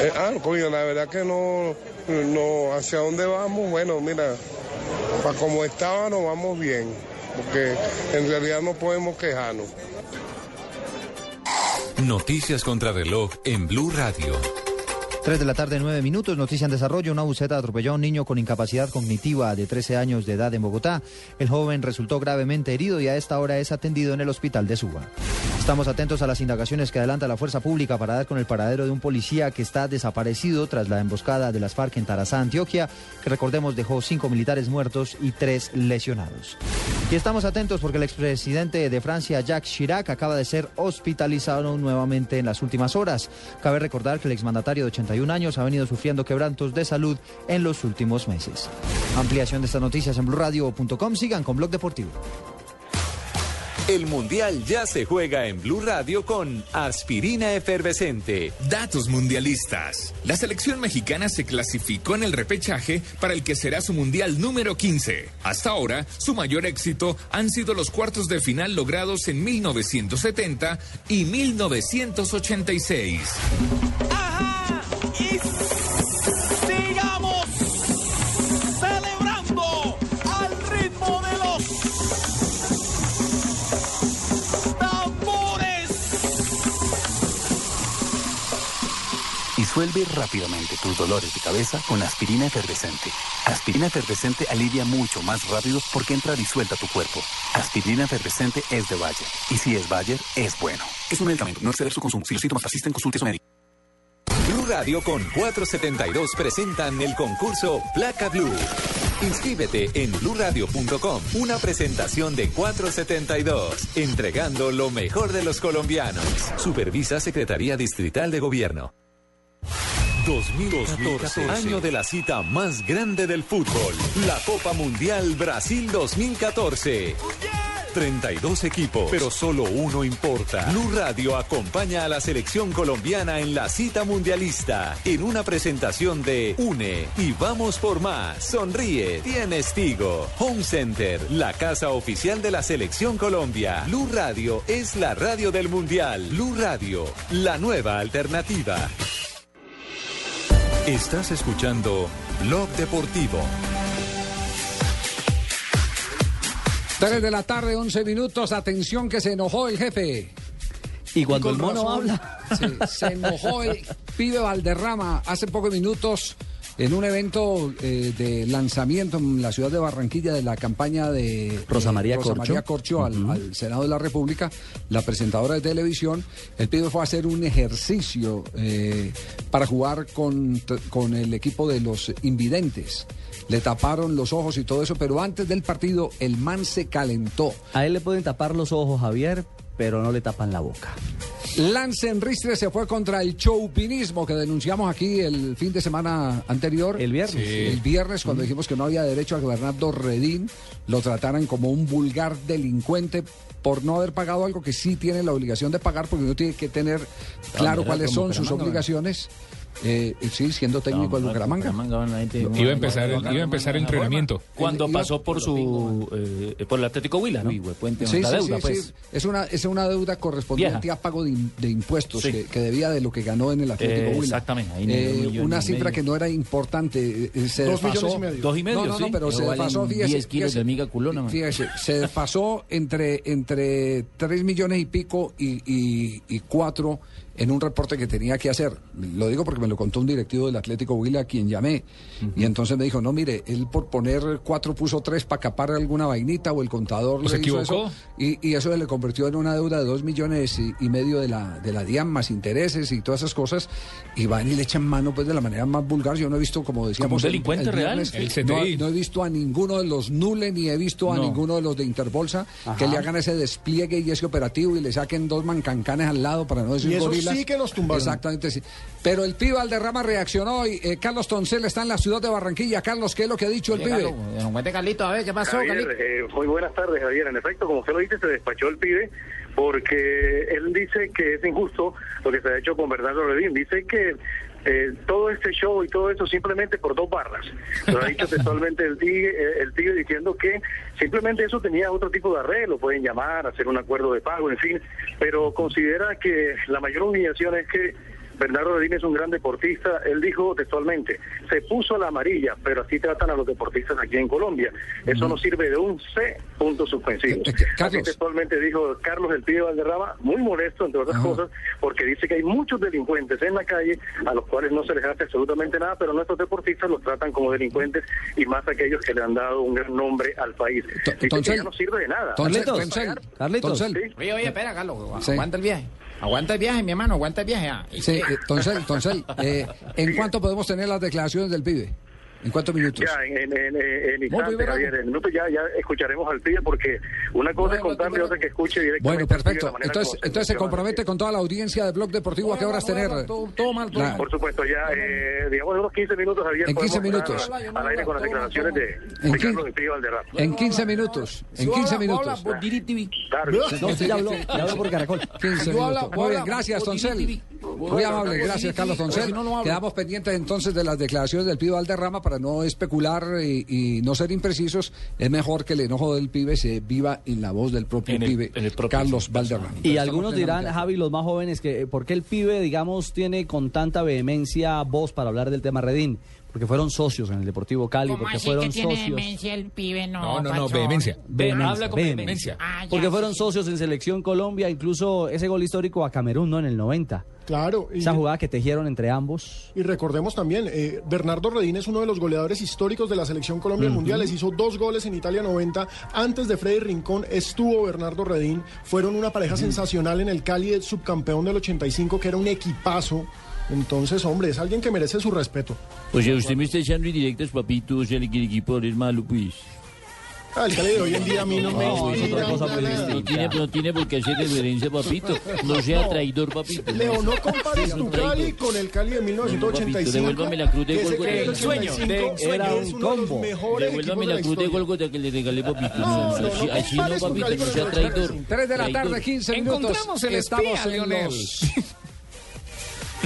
Eh, ah, coño, la verdad que no, no, hacia dónde vamos, bueno, mira, para como estaba nos vamos bien, porque en realidad no podemos quejarnos. Noticias contra reloj en Blue Radio. 3 de la tarde, 9 minutos. Noticia en desarrollo. Una buceta atropelló a un niño con incapacidad cognitiva de 13 años de edad en Bogotá. El joven resultó gravemente herido y a esta hora es atendido en el hospital de Suba. Estamos atentos a las indagaciones que adelanta la fuerza pública para dar con el paradero de un policía que está desaparecido tras la emboscada de las FARC en Tarazá, Antioquia, que recordemos dejó cinco militares muertos y tres lesionados. Y estamos atentos porque el expresidente de Francia, Jacques Chirac, acaba de ser hospitalizado nuevamente en las últimas horas. Cabe recordar que el exmandatario de 81 años ha venido sufriendo quebrantos de salud en los últimos meses. Ampliación de estas noticias en blurradio.com. Sigan con Blog Deportivo. El Mundial ya se juega en Blue Radio con aspirina efervescente. Datos mundialistas. La selección mexicana se clasificó en el repechaje para el que será su mundial número 15. Hasta ahora, su mayor éxito han sido los cuartos de final logrados en 1970 y 1986. Sigamos Disuelve rápidamente tus dolores de cabeza con aspirina efervescente. Aspirina efervescente alivia mucho más rápido porque entra disuelta a tu cuerpo. Aspirina efervescente es de Bayer. Y si es Bayer, es bueno. Es un medicamento. No exceder su consumo. Si los síntomas persisten, consulte a su médico. Blue Radio con 472 presentan el concurso Placa Blue. Inscríbete en bluradio.com. Una presentación de 472, entregando lo mejor de los colombianos. Supervisa Secretaría Distrital de Gobierno. 2014, año de la cita más grande del fútbol, la Copa Mundial Brasil 2014. 32 equipos, pero solo uno importa. Blue Radio acompaña a la selección colombiana en la cita mundialista en una presentación de Une y vamos por más. Sonríe, tienes Tigo. Home Center, la casa oficial de la selección Colombia. Blue Radio es la radio del mundial. Blue Radio, la nueva alternativa. Estás escuchando Blog Deportivo. 3 de la tarde, 11 minutos. Atención que se enojó el jefe. Y cuando el mono razón, habla. sí, se enojó el pibe Valderrama hace pocos minutos en un evento eh, de lanzamiento en la ciudad de Barranquilla de la campaña de Rosa eh, María Corcho. Al, al Senado de la República, la presentadora de televisión. El pibe fue a hacer un ejercicio eh, para jugar con, con el equipo de los invidentes. Le taparon los ojos y todo eso, pero antes del partido el man se calentó. A él le pueden tapar los ojos, Javier, pero no le tapan la boca. Lance Enristre se fue contra el chauvinismo que denunciamos aquí el fin de semana anterior. El viernes. Sí. El viernes, cuando dijimos que no había derecho a que Bernardo Redín lo trataran como un vulgar delincuente por no haber pagado algo que sí tiene la obligación de pagar, porque uno tiene que tener claro cuáles son sus obligaciones. Eh, sí, siendo técnico del Bucaramanga. Iba a empezar, iba a empezar entrenamiento. Cuando pasó por su eh, por el Atlético Huila, ¿no? Sí, la sí, deuda, sí, pues. sí. Es una, es una deuda correspondiente Vieja. a pago de, im- de impuestos Sí. que, que debía de lo que ganó en el Atlético Eh, Huila. exactamente, ahí Eh, una cifra que no era importante. eh, se Dos desfasó. millones y medio. Dos y medio, No, no, no, sí. pero Pero se desfasó, fíjese. 10 kilos fíjese, de miga culona, man. Fíjese, se desfasó entre, entre 3 millones y pico y, y, y 4 en un reporte que tenía que hacer. Lo digo porque me lo contó un directivo del Atlético Huila a quien llamé. Y entonces me dijo, no, mire, él por poner 4 puso 3 para capar alguna vainita o el contador ¿O se le hizo equivocó? eso. Y, y eso se le convirtió en una deuda de 2 millones y, y medio de la, de la DIAN, más intereses y todas esas cosas. Y van y le echan mano pues de la manera más vulgar. Yo no he visto, como decíamos... ¿Como un el- delincuente el real? viernes, El no, no he visto a ninguno de los Nule ni he visto a No. ninguno de los de Interbolsa Ajá. que le hagan ese despliegue y ese operativo y le saquen dos mancancanes al lado para no decir Sí que nos tumbaron. Exactamente, sí. Pero el pibe Valderrama reaccionó y eh, Carlos Toncel está en la ciudad de Barranquilla. Carlos, ¿qué es lo que ha dicho el pibe? Carlito, a ver, ¿qué pasó, Javier, eh, muy buenas tardes, Javier. En efecto, como usted lo dice, se despachó el pibe porque él dice que es injusto lo que se ha hecho con Bernardo Redín. Dice que eh, todo este show y todo eso simplemente por dos barras. Lo ha dicho <laughs> textualmente el tigre, eh, el tigre diciendo que simplemente eso tenía otro tipo de arreglo, pueden llamar, hacer un acuerdo de pago, en fin, pero considera que la mayor humillación es que Bernardo Redín es un gran deportista. Él dijo textualmente, se puso la amarilla, pero así tratan a los deportistas aquí en Colombia. Eso no sirve de un C, punto suspensivo. Así textualmente dijo Carlos el Pibe Valderrama, muy molesto, entre otras cosas, porque dice que hay muchos delincuentes en la calle a los cuales no se les hace absolutamente nada, pero nuestros deportistas los tratan como delincuentes y más aquellos que le han dado un gran nombre al país. Dice que ya no sirve de nada. Carlitos, Carlitos. Sí. Oye, oye, espera, Carlos. Aguanta el viaje. Aguanta el viaje, mi hermano, aguanta el viaje. ah. Sí, eh, Toncel, Toncel, eh, ¿en cuánto podemos tener las declaraciones del pibe? ¿En cuántos minutos? Ya, en, en, en, en instante, Javier, en minutos ya, ya escucharemos al pibe porque una cosa es contarle y otra que escuche directamente. Bueno, al pibe de perfecto. Entonces, entonces se compromete con toda la audiencia de Blog Deportivo. ¿A qué horas tener? La- Por supuesto, ya, eh, digamos, en unos 15 minutos, Javier. En 15 podemos minutos. estar Al aire con las declaraciones de, En de Carlos el Pibe Valderrama. En 15 minutos. En 15 minutos. Claro. No, usted ya habló, ya habló por Caracol. 15 Yo hablo- minutos. Muy bien, gracias, Toncel. Muy amable, gracias, Carlos Toncel. Quedamos pendientes entonces de las declaraciones del pibe Valderrama para no especular y, y no ser imprecisos. Es mejor que el enojo del pibe se viva en la voz del propio En el- pibe, en el propio Carlos Valderrama. Y algunos dirán, Javi, los más jóvenes, que eh, ¿por qué el pibe, digamos, tiene con tanta vehemencia voz para hablar del tema Redín? Porque fueron socios en el Deportivo Cali, ¿Cómo porque así fueron que tiene socios. demencia el pibe? No, No, no, no, vehemencia. Vehemencia, Habla con vehemencia. Ah, ya, Porque fueron sí. socios en Selección Colombia, incluso ese gol histórico a Camerún, ¿no? En el 90. Claro. Y, Esa jugada que tejieron entre ambos. y recordemos también, eh, Bernardo Redín es uno de los goleadores históricos de la selección Colombia en Ujú. mundiales. Hizo dos goles en Italia 90. Antes de Freddy Rincón estuvo Bernardo Redín. Fueron una pareja sensacional en el Cali, el subcampeón del 85, que era un equipazo. Entonces, hombre, es alguien que merece su respeto. O sea, usted me está echando indirectas, papito, o sea, el equipo es malo, pues. Ah, el Cali de hoy en día a mí no me No, es inspira otra cosa, nada. pues, no tiene, no tiene por qué hacer referencia, papito. No sea traidor, papito. Leo, no compares tu. Cali con el Cali de No, 1985. papito, devuélvame la cruz de del El sueño, 85 era un combo. Devuélvame la cruz de. Gólgota que le regalé, papito. No, No, no, así, no papito, no sea traidor. 3 de la tarde, Traidor. 15 minutos. Encontramos el espía, Leonel.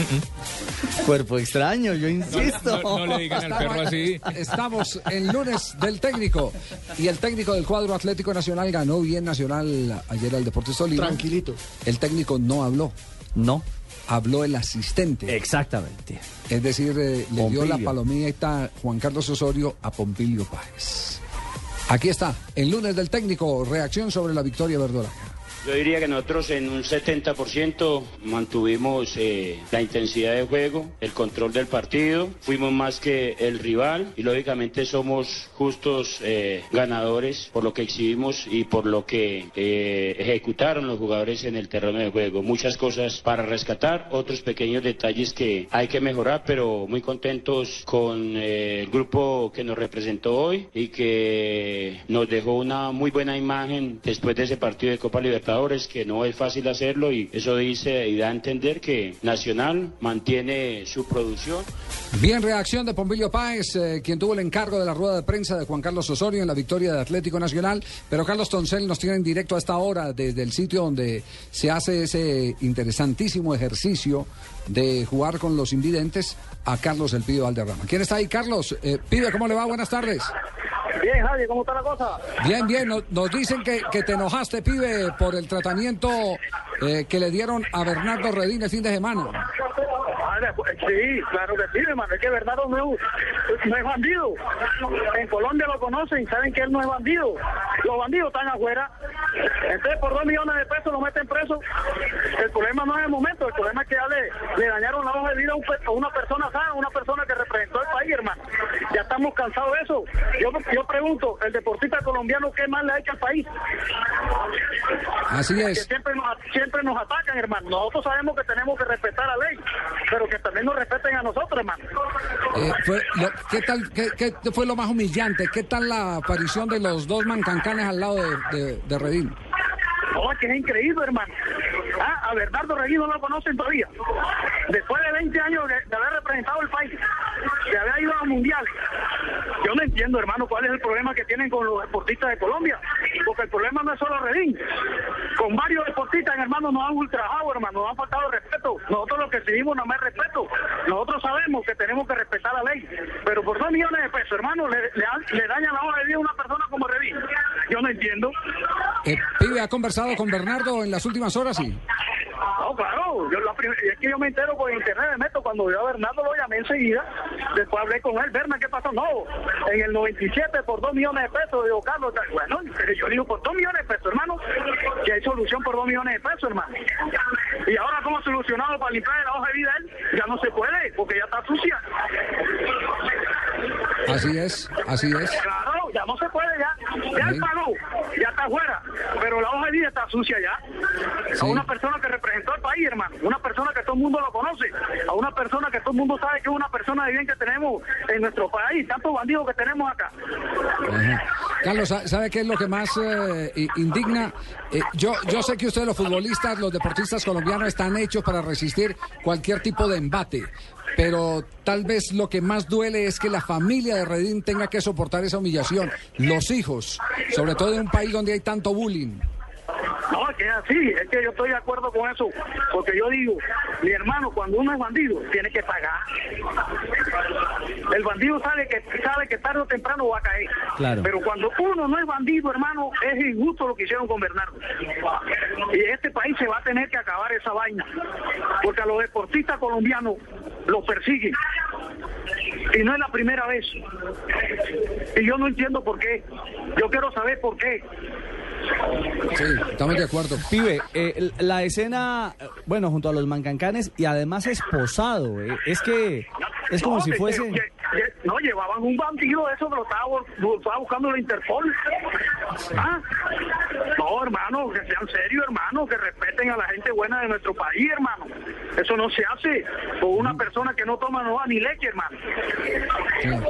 <laughs> Cuerpo extraño, yo insisto. No, no le digan al perro así. Estamos en lunes del técnico y el técnico del cuadro Atlético Nacional ganó bien Nacional ayer al Deportes Tolima. Tranquilito. El técnico no habló, No, habló el asistente. exactamente. Es decir, eh, le dio la palomita Juan Carlos Osorio a Pompilio Páez. Aquí está, el lunes del técnico, reacción sobre la victoria verdolaga. Yo diría que nosotros en un 70% mantuvimos eh, la intensidad de juego, el control del partido, fuimos más que el rival y lógicamente somos justos eh, ganadores por lo que exhibimos y por lo que eh, ejecutaron los jugadores en el terreno de juego. Muchas cosas para rescatar, otros pequeños detalles que hay que mejorar, pero muy contentos con el grupo que nos representó hoy y que nos dejó una muy buena imagen después de ese partido de Copa Libertadores Libertadores, que no es fácil hacerlo y eso dice y da a entender que Nacional mantiene su producción. Bien, reacción de Pompilio Páez, eh, quien tuvo el encargo de la rueda de prensa de Juan Carlos Osorio en la victoria de Atlético Nacional. Pero Carlos Toncel nos tiene en directo a esta hora desde el sitio donde se hace ese interesantísimo ejercicio de jugar con los invidentes a Carlos El Pibe Valderrama. ¿Quién está ahí, Carlos? Eh, Pibe, ¿cómo le va? Buenas tardes. Bien, Javi, ¿cómo está la cosa? Bien, bien. Nos, nos dicen que, que te enojaste, Pibe, por el tratamiento eh, que le dieron a Bernardo Redín el fin de semana. Sí, claro que sí, hermano. Es que Bernardo no es, no es bandido. En Colombia lo conocen, saben que él no es bandido. Los bandidos están afuera. Entonces, por dos millones de pesos lo meten preso. El problema no es el momento, el problema es que ya le, le dañaron la hoja de vida a, un a una persona sana, a una persona que representó el país, hermano. Ya estamos cansados de eso. Yo, yo pregunto, ¿el deportista colombiano qué más le ha hecho al país? Así Que es. siempre nos, siempre nos atacan, hermano. Nosotros sabemos que tenemos que respetar la ley, pero que también nos respeten a nosotros, hermano. Eh, fue lo- ¿qué, tal, qué, qué fue lo más humillante? ¿Qué tal la aparición de los dos mancancanes al lado de, de, de Redín? Es que es increíble, hermano. Ah, a Bernardo Regui no lo conocen todavía. Después de 20 años de, de haber representado el país, de haber ido a los mundiales. Yo no entiendo, hermano, cuál es el problema que tienen con los deportistas de Colombia. Porque el problema no es solo Redín. Con varios deportistas, hermano, nos han ultrajado, hermano, nos han faltado respeto. Nosotros lo que exigimos no más respeto. Nosotros sabemos que tenemos que respetar la ley. Pero por dos millones de pesos, hermano, le, le, dañan la hoja de vida a una persona como Redín. Yo no entiendo. Eh, Pibe, ¿ha conversado con Bernardo en las últimas horas? Sí. No, claro, yo la es que yo me entero por internet, me meto, cuando yo a Bernardo lo llamé enseguida, después hablé con él, Berna, ¿qué pasó? No, en el 97 por dos millones de pesos, digo, Carlos, bueno, pero yo digo, por dos millones de pesos, hermano, que hay solución por dos millones de pesos, hermano. Y ahora, ¿cómo solucionado para limpiar la hoja de vida él? Ya no se puede, porque ya está sucia. Así es, así es. Claro, ya no se puede, ya. Ya él pagó, ya está afuera. Pero la hoja de vida está sucia ya. A una persona que representó al país, hermano. Una persona que todo el mundo lo conoce. A una persona que todo el mundo sabe que es una persona de bien que tenemos en nuestro país. Tantos bandidos que tenemos acá. Ajá. Carlos, ¿sa- ¿sabe qué es lo que más eh, indigna? Eh, yo, yo sé que ustedes los futbolistas, los deportistas colombianos están hechos para resistir cualquier tipo de embate, pero tal vez lo que más duele es que la familia de Redín tenga que soportar esa humillación. Los hijos, sobre todo en un país donde hay tanto bullying. No, es que es así, es que yo estoy de acuerdo con eso, porque yo digo, mi hermano, cuando uno es bandido, tiene que pagar. El bandido sabe que sabe que tarde o temprano va a caer. Claro. Pero cuando uno no es bandido, hermano, es injusto lo que hicieron con Bernardo. Y este país se va a tener que acabar esa vaina, porque a los deportistas colombianos los persiguen. Y no es la primera vez. Y yo no entiendo por qué. Yo quiero saber por qué. Sí, estamos de acuerdo. Pibe, eh, la escena, bueno, junto a los mancancanes y además esposado, eh, es que es como si fuese... no, llevaban un bandido de eso que lo estaba, estaba buscando la Interpol. ¿Ah? No, hermano, que sean serios, hermano, que respeten a la gente buena de nuestro país, hermano. Eso no se hace con una persona que no toma no va ni leche, hermano.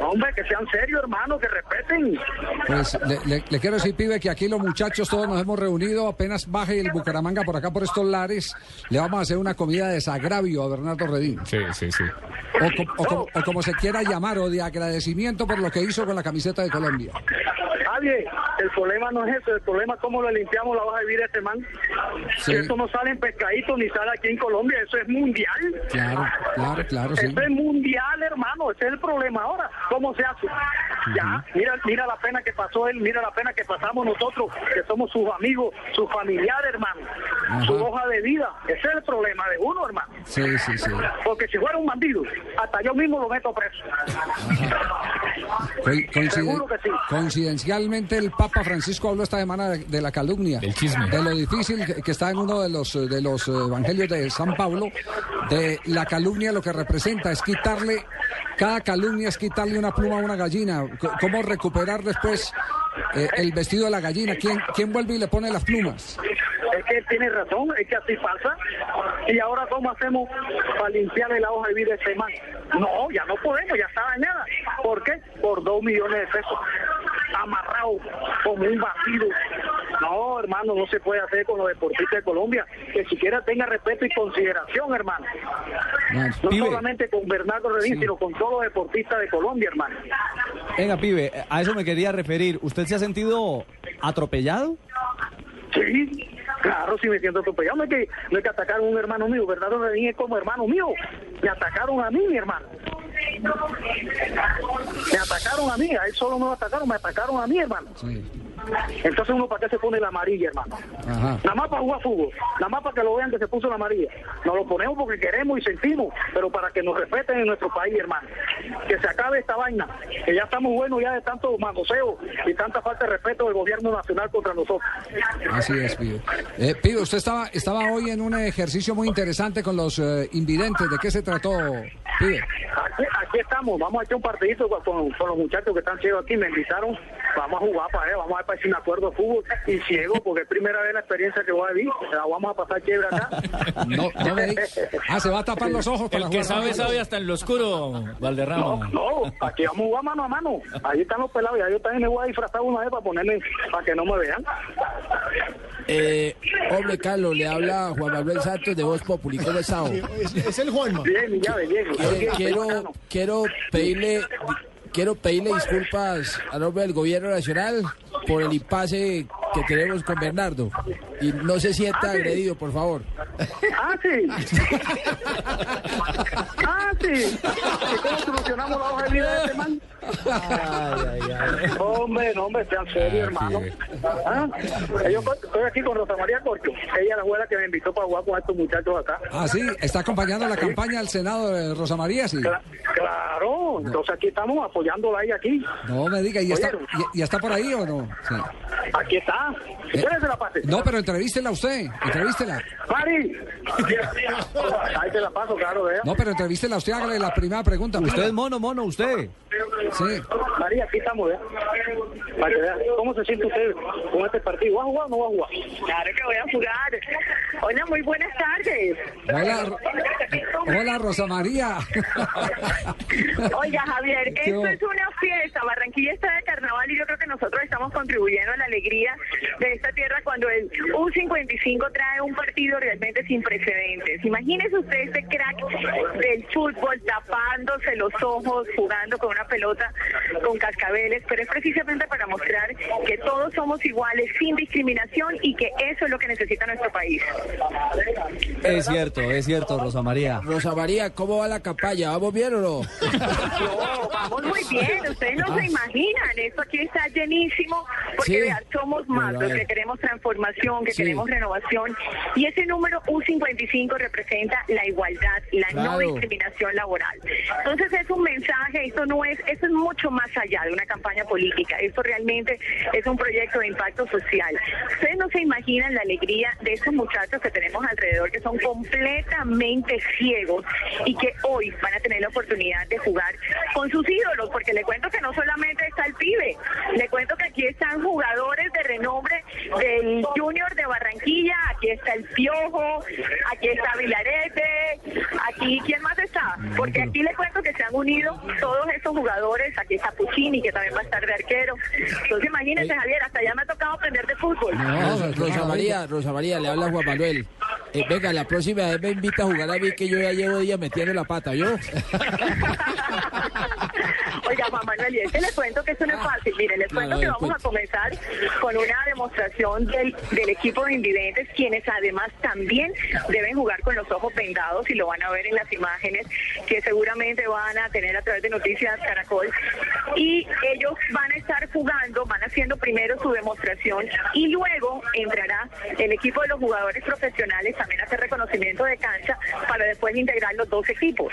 Hombre, que sean serios, hermano, que respeten. Pues le, le- le quiero decir, pibe, que aquí los muchachos todos nos hemos reunido. Apenas baje el Bucaramanga por acá, por estos lares, le vamos a hacer una comida de desagravio a Bernardo Redín. Sí, sí, sí. O como se quiera llamar, de agradecimiento por lo que hizo con la camiseta de Colombia. Nadie, el problema no es eso, el problema es cómo le limpiamos la hoja de vida a este man. Sí. Eso no sale en pescadito ni sale aquí en Colombia, eso es mundial. Claro, claro, claro, sí. Eso es mundial, hermano, ese es el problema ahora. ¿Cómo se hace? Ya, mira, mira la pena que pasó él, mira la pena que pasamos nosotros, que somos sus amigos, sus familiares, hermano. Ajá. Su hoja de vida, ese es el problema de uno, hermano. Sí, sí, sí. Porque si fuera un bandido, hasta yo mismo lo meto preso. Co- coincide- Seguro que sí. El Papa Francisco habló esta semana de, de la calumnia, de lo difícil que, que está en uno de los, de los eh, evangelios de San Pablo, de la calumnia, lo que representa es quitarle, cada calumnia es quitarle una pluma a una gallina. C- ¿Cómo recuperar después eh, el vestido de la gallina? ¿Quién, ¿Quién vuelve y le pone las plumas? Es que él tiene razón, es que así pasa. Y ahora, ¿cómo hacemos para limpiarle la hoja de vida a este man? No, ya no podemos, ya está dañada. ¿Por qué? Por dos millones de pesos. Amarrado como un bandido. No, hermano, no se puede hacer con los deportistas de Colombia. Que siquiera tenga respeto y consideración, hermano. No pibe. solamente con Bernardo Redín, sino con todos los deportistas de Colombia, hermano. Venga, pibe, a eso me quería referir. ¿Usted se ha sentido atropellado? Sí, claro, sí me siento atropellado. No es que, no es que atacaron a un hermano mío, Bernardo Redín es como hermano mío. Me atacaron a mí, mi hermano. Me atacaron a mí, a él solo no lo atacaron, me atacaron a mí, hermano. Entonces uno para qué se pone la amarilla, hermano. Ajá. Nada más para jugar fútbol, nada más para que lo vean que se puso la amarilla. Nos lo ponemos porque queremos y sentimos, pero para que nos respeten en nuestro país, hermano. Que se acabe esta vaina, que ya estamos buenos ya de tanto magoseo y tanta falta de respeto del gobierno nacional contra nosotros. Así es, Pibe. Eh, Pibe, usted estaba, estaba hoy en un ejercicio muy interesante con los eh, invidentes. ¿De qué se trató, Pibe? Aquí, aquí estamos, vamos a echar un partidito con, con- los muchachos que están ciegos aquí, me invitaron, vamos a jugar para ver, vamos a para si me acuerdo fútbol y ciego, porque es primera vez la experiencia que voy a vivir, la vamos a pasar chévere acá. <laughs> No, no me. Ah, se va a tapar los ojos para El que sabe, sabe hasta en lo oscuro, Valderrama. No, aquí vamos a jugar mano a mano, ahí están los pelados, ya yo también me voy a disfrazar una vez para ponerme, para que no me vean. Eh, hombre, Carlos, le habla Juan Manuel Santos de Voz Populi. ¿Cómo está? Es, es el Juanma. Bien, mi llave, bien. Eh, quiero, quiero pedirle quiero pedirle disculpas a nombre del gobierno nacional por el impasse que tenemos con Bernardo. Y no se sienta Ah, sí. agredido, por favor. Ah, sí. <laughs> ah, sí. ¿Y cómo solucionamos la hoja de vida de este man? Hombre, no, hombre, sean serios, hermano. Ah, Yo co- estoy aquí con Rosa María Corcho. Ella es la abuela que me invitó para jugar con estos muchachos acá. Ah, sí, está acompañando la campaña al Senado de Rosa María, sí. Claro, entonces aquí estamos apoyándola ahí aquí. No me diga, ¿y está, y, y está por ahí o no? Sí. Aquí está. Si quieres se la pase. No, pero entrevístela usted, entrevístela. Mari. Ahí te la paso, claro, vea. No, pero entrevístela usted, hágale la primera pregunta. Usted es mono, mono, usted. Sí. María, aquí estamos, ¿eh? Para que vea cómo se siente usted con este partido. ¿Va a jugar o no va a jugar? Claro que voy a jugar. Hola, muy buenas tardes. Hola, hola Rosa María. Oiga, Javier, ¿Qué esto es una fiesta. Barranquilla está de carnaval y yo creo que nosotros estamos contribuyendo a la alegría de esta tierra cuando el U55 trae un partido realmente sin precedentes. Imagínese usted este crack del fútbol tapándose los ojos, jugando con una pelota con cascabeles, pero es precisamente para mostrar que todos somos iguales, sin discriminación y que eso es lo que necesita nuestro país. Es cierto, es cierto, Rosa María. Rosa María, ¿cómo va la campaña? ¿Vamos bien o no? <laughs> No, vamos muy bien, ustedes no se imaginan, esto aquí está llenísimo, porque Sí. vean, somos más los que queremos transformación, que Sí. queremos renovación, y ese número U55 representa la igualdad, la no Claro. discriminación laboral. Entonces es un mensaje, esto no es, esto es mucho más allá de una campaña política, esto realmente es un proyecto de impacto social. Ustedes no se imaginan la alegría de estos muchachos que tenemos alrededor, que son completamente ciegos y que hoy van a tener la oportunidad de jugar con sus ídolos, porque le cuento que no solamente está el pibe, le cuento que aquí están jugadores de renombre del Junior de Barranquilla, aquí está el Piojo, aquí está Vilarete, aquí, ¿quién más está? Porque aquí le cuento que se han unido todos estos jugadores, aquí está Puccini, que también va a estar de arquero. Entonces imagínense, Javier, hasta ya me ha tocado aprender de fútbol. No, Rosa María, Rosa María, le habla Juan Manuel. Eh, venga, la próxima vez me invita a jugar a mí que yo ya llevo días metiendo la pata, ¿yo? <laughs> Oiga, Juan Manuel, y este le cuento que eso no es fácil. Mire, les cuento no, que vamos a comenzar con una demostración del, del equipo de invidentes, quienes además también deben jugar con los ojos vendados y lo van a ver en las imágenes que seguramente van a tener a través de Noticias Caracol. Y ellos van a estar jugando, van haciendo primero su demostración y luego entrará el equipo de los jugadores profesionales también a hacer reconocimiento de cancha para después integrar los dos equipos.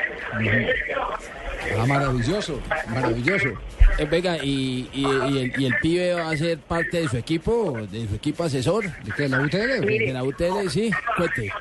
Ah, maravilloso, maravilloso. Eh, venga, y, y, y el, y el pibe va a ser parte de su equipo, de su equipo asesor. ¿De qué, la UTL? De la UTL, sí, cuente.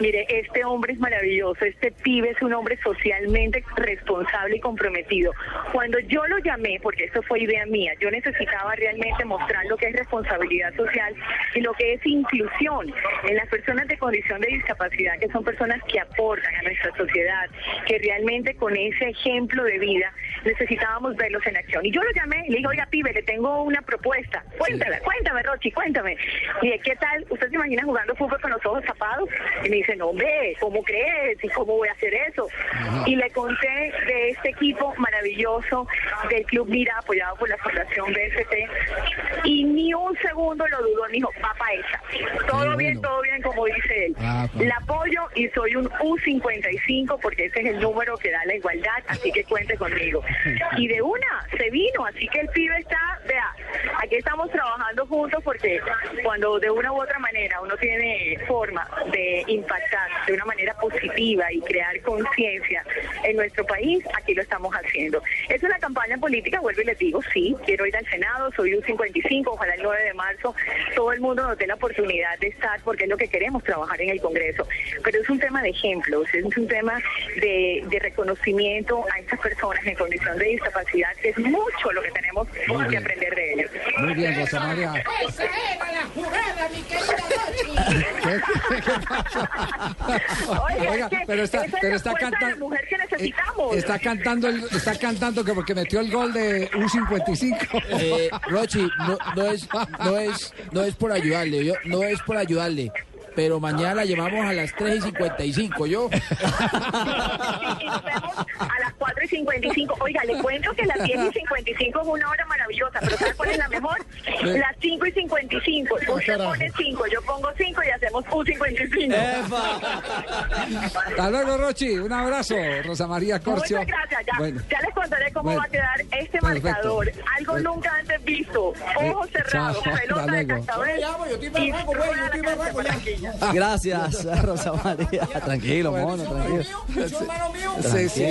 Mire, este hombre es maravilloso, este pibe es un hombre socialmente responsable y comprometido. Cuando yo lo llamé, porque esto fue idea mía, yo necesitaba realmente mostrar lo que es responsabilidad social y lo que es inclusión en las personas de condición de discapacidad, que son personas que aportan a nuestra sociedad, que realmente con ese ejemplo de vida necesitábamos verlos en acción. Y yo lo llamé y le dije, oiga, pibe, le tengo una propuesta. Cuéntame, cuéntame, Rochi, cuéntame. Y dije, ¿qué tal? ¿Usted se imagina jugando fútbol con los ojos tapados? Y me dice, no, hombre, ¿cómo crees? ¿Y cómo voy a hacer eso? Y le conté de este equipo maravilloso del Club Mira, apoyado por la Fundación BST. Y ni un segundo lo dudó, me dijo, va pa' esa. Todo bien, todo bien, como dice él. Ah, pues. La apoyo y soy un U55 porque ese es el número que da la igualdad, así que cuente conmigo. Y de una, se vino, así que el pibe está, vea, aquí estamos trabajando juntos porque cuando de una u otra manera uno tiene forma de impactar de una manera positiva y crear conciencia en nuestro país, aquí lo estamos haciendo. Es una campaña política, vuelvo y les digo, sí, quiero ir al Senado, soy un 55, ojalá el 9 de marzo todo el mundo nos dé la oportunidad de estar porque es lo que queremos trabajar en el Congreso. Pero es un tema de ejemplos, es un tema de, de reconocimiento a estas personas en condición de discapacidad, que es mucho lo que tenemos Muy que bien. aprender de ellos. Muy bien, Rosa María. ¡Esa era la jugada, mi querida <laughs> Oiga, Oiga, es que pero está, esa es pero la está fuerza de cantando. mujer que necesitamos. Está cantando, el- está cantando que porque metió el gol de un 55. Eh, Rochi, no, no es, no es, no es por ayudarle, yo, no es por ayudarle. Pero mañana la llevamos a las 3 y 55, yo. a las 4 y 55. Oiga, le cuento que las 10 y 55 es una hora maravillosa, pero ¿sabe cuál es la mejor? Las 5 y 55. Usted pone 5, yo pongo 5 y hacemos un 55. Hasta luego, Rochi. Un abrazo, Rosa María Corcio. Muchas gracias. Ya, Bueno. ya les contaré cómo Bueno. va a quedar este Perfecto. marcador. Algo Bueno. nunca antes visto. Ojos Eh, cerrados, pelota de cascabel. y rueda la cancha por aquí. Gracias, <laughs> Rosa María. Tranquilo, mono, tranquilo. Sí, sí.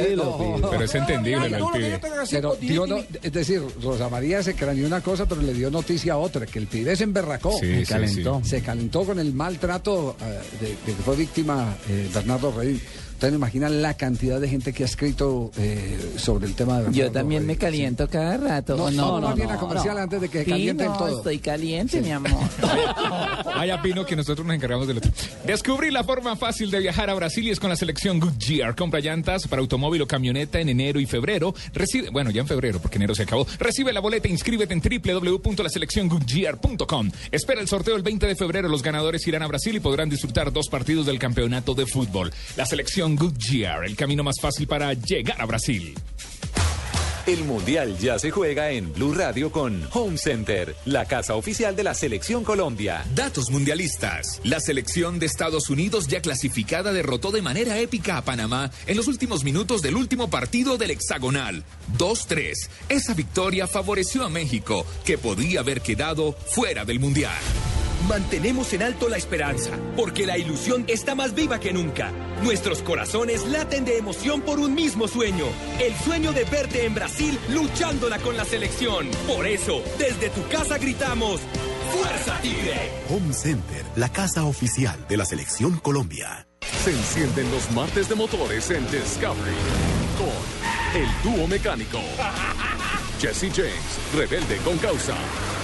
Pero es entendible. El pibe. Pero dio no- es decir, Rosa María se craneó una cosa, pero le dio noticia a otra, que el pibe se emberracó. Sí, Se sí, calentó. Se calentó con el maltrato eh, de, de que fue víctima eh, Bernardo Redín. Ustedes no imaginan la cantidad de gente que ha escrito eh, sobre el tema de Bernardo Yo también me caliento cada rato. No, ¿o no, no, viene a comercial antes de que no, todo. Estoy caliente, mi amor. <laughs> Vaya Pino que nosotros nos encargamos del otro. Descubrí la forma fácil de viajar a Brasil y es con la selección Goodyear. Compra llantas para automóvil o camioneta en enero y febrero. Recibe, bueno, ya en febrero, porque enero se acabó. Recibe la boleta, inscríbete en www.laselecciongoodyear.com. Espera el sorteo el 20 de febrero. Los ganadores irán a Brasil y podrán disfrutar dos partidos del campeonato de fútbol. La selección Goodyear, el camino más fácil para llegar a Brasil. El Mundial ya se juega en Blue Radio con Home Center, la casa oficial de la Selección Colombia. Datos mundialistas. La selección de Estados Unidos ya clasificada derrotó de manera épica a Panamá en los últimos minutos del último partido del hexagonal. 2-3. Esa victoria favoreció a México, que podía haber quedado fuera del Mundial. Mantenemos en alto la esperanza, porque la ilusión está más viva que nunca. Nuestros corazones laten de emoción por un mismo sueño, el sueño de verte en Brasil luchándola con la selección. Por eso, desde tu casa gritamos, ¡Fuerza Tigre! Home Center, la casa oficial de la Selección Colombia. Se encienden los martes de motores en Discovery con el dúo mecánico. <laughs> Jesse James, rebelde con causa.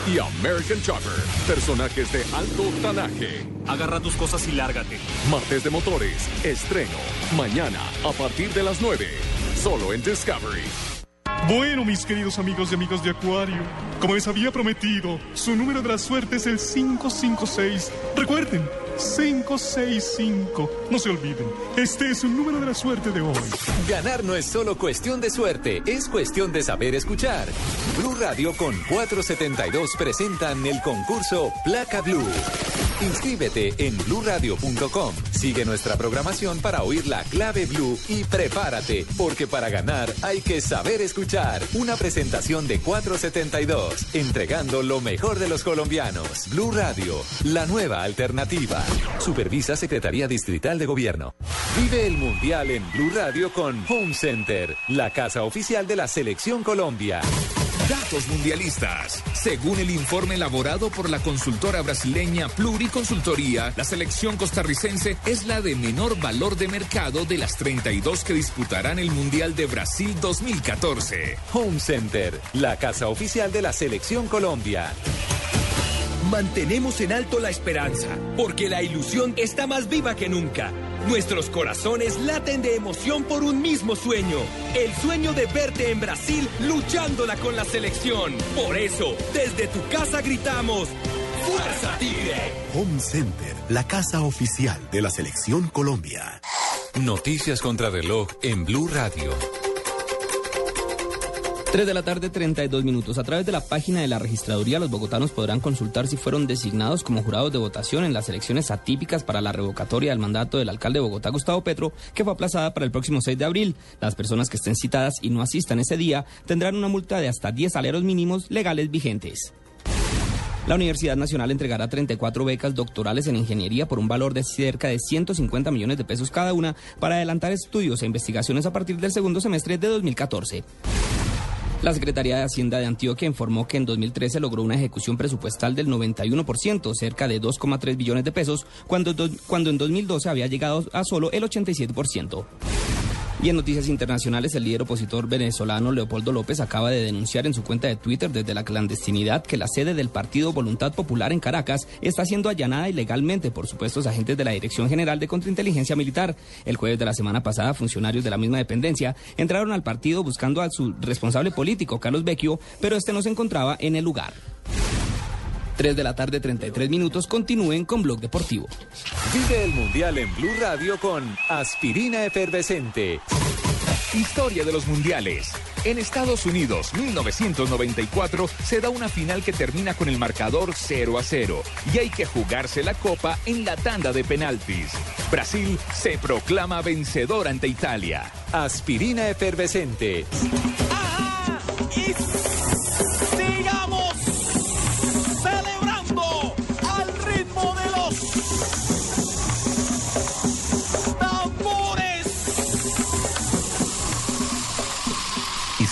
Y American Chopper, personajes de alto tanaje. Agarra tus cosas y lárgate. Martes de motores, estreno. Mañana a partir de las 9. Solo en Discovery. Bueno, mis queridos amigos y amigas de Acuario, como les había prometido, su número de la suerte es el 556. Recuerden, 565. No se olviden, este es el número de la suerte de hoy. Ganar no es solo cuestión de suerte, es cuestión de saber escuchar. Blue Radio con 472 presentan el concurso Placa Blue. Inscríbete en bluradio.com. Sigue nuestra programación para oír la clave Blue y prepárate, porque para ganar hay que saber escuchar. Una presentación de 472, entregando lo mejor de los colombianos. Blue Radio, la nueva alternativa. Supervisa Secretaría Distrital de Gobierno. Vive el Mundial en Blue Radio con Home Center, la casa oficial de la Selección Colombia. Datos mundialistas. Según el informe elaborado por la consultora brasileña Pluriconsultoría, la selección costarricense es la de menor valor de mercado de las 32 que disputarán el Mundial de Brasil 2014. Home Center, la casa oficial de la Selección Colombia. Mantenemos en alto la esperanza, porque la ilusión está más viva que nunca. Nuestros corazones laten de emoción por un mismo sueño, el sueño de verte en Brasil luchándola con la selección. Por eso, desde tu casa gritamos, ¡Fuerza Tigre! Home Center, la casa oficial de la Selección Colombia. Noticias contra reloj en Blue Radio. 3 de la tarde, 32 minutos. A través de la página de la registraduría, los bogotanos podrán consultar si fueron designados como jurados de votación en las elecciones atípicas para la revocatoria del mandato del alcalde de Bogotá, Gustavo Petro, que fue aplazada para el próximo 6 de abril. Las personas que estén citadas y no asistan ese día tendrán una multa de hasta 10 salarios mínimos legales vigentes. La Universidad Nacional entregará 34 becas doctorales en ingeniería por un valor de cerca de 150 millones de pesos cada una para adelantar estudios e investigaciones a partir del segundo semestre de 2014. La Secretaría de Hacienda de Antioquia informó que en 2013 logró una ejecución presupuestal del 91%, cerca de 2,3 billones de pesos, cuando, cuando en 2012 había llegado a solo el 87%. Y en noticias internacionales, el líder opositor venezolano Leopoldo López acaba de denunciar en su cuenta de Twitter desde la clandestinidad que la sede del partido Voluntad Popular en Caracas está siendo allanada ilegalmente por supuestos agentes de la Dirección General de Contrainteligencia Militar. El jueves de la semana pasada, funcionarios de la misma dependencia entraron al partido buscando a su responsable político, Carlos Vecchio, pero este no se encontraba en el lugar. 3 de la tarde, 33 minutos. Continúen con Blog Deportivo. Vive el Mundial en Blue Radio con Aspirina Efervescente. Historia de los Mundiales. En Estados Unidos, 1994, se da una final que termina con el marcador 0 a 0 y hay que jugarse la copa en la tanda de penaltis. Brasil se proclama vencedor ante Italia. Aspirina Efervescente. Sigamos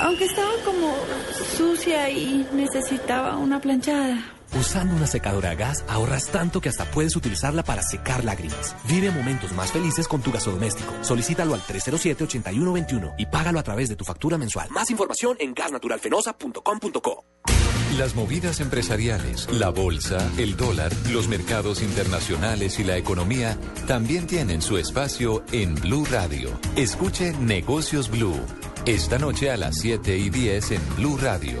Aunque estaba como sucia y necesitaba una planchada. Usando una secadora a gas ahorras tanto que hasta puedes utilizarla para secar lágrimas. Vive momentos más felices con tu gasodoméstico. Solicítalo al 307-8121 y págalo a través de tu factura mensual. Más información en gasnaturalfenosa.com.co. Las movidas empresariales, la bolsa, el dólar, los mercados internacionales y la economía también tienen su espacio en Blue Radio. Escuche Negocios Blue. Esta noche a las 7 y 10 en Blue Radio.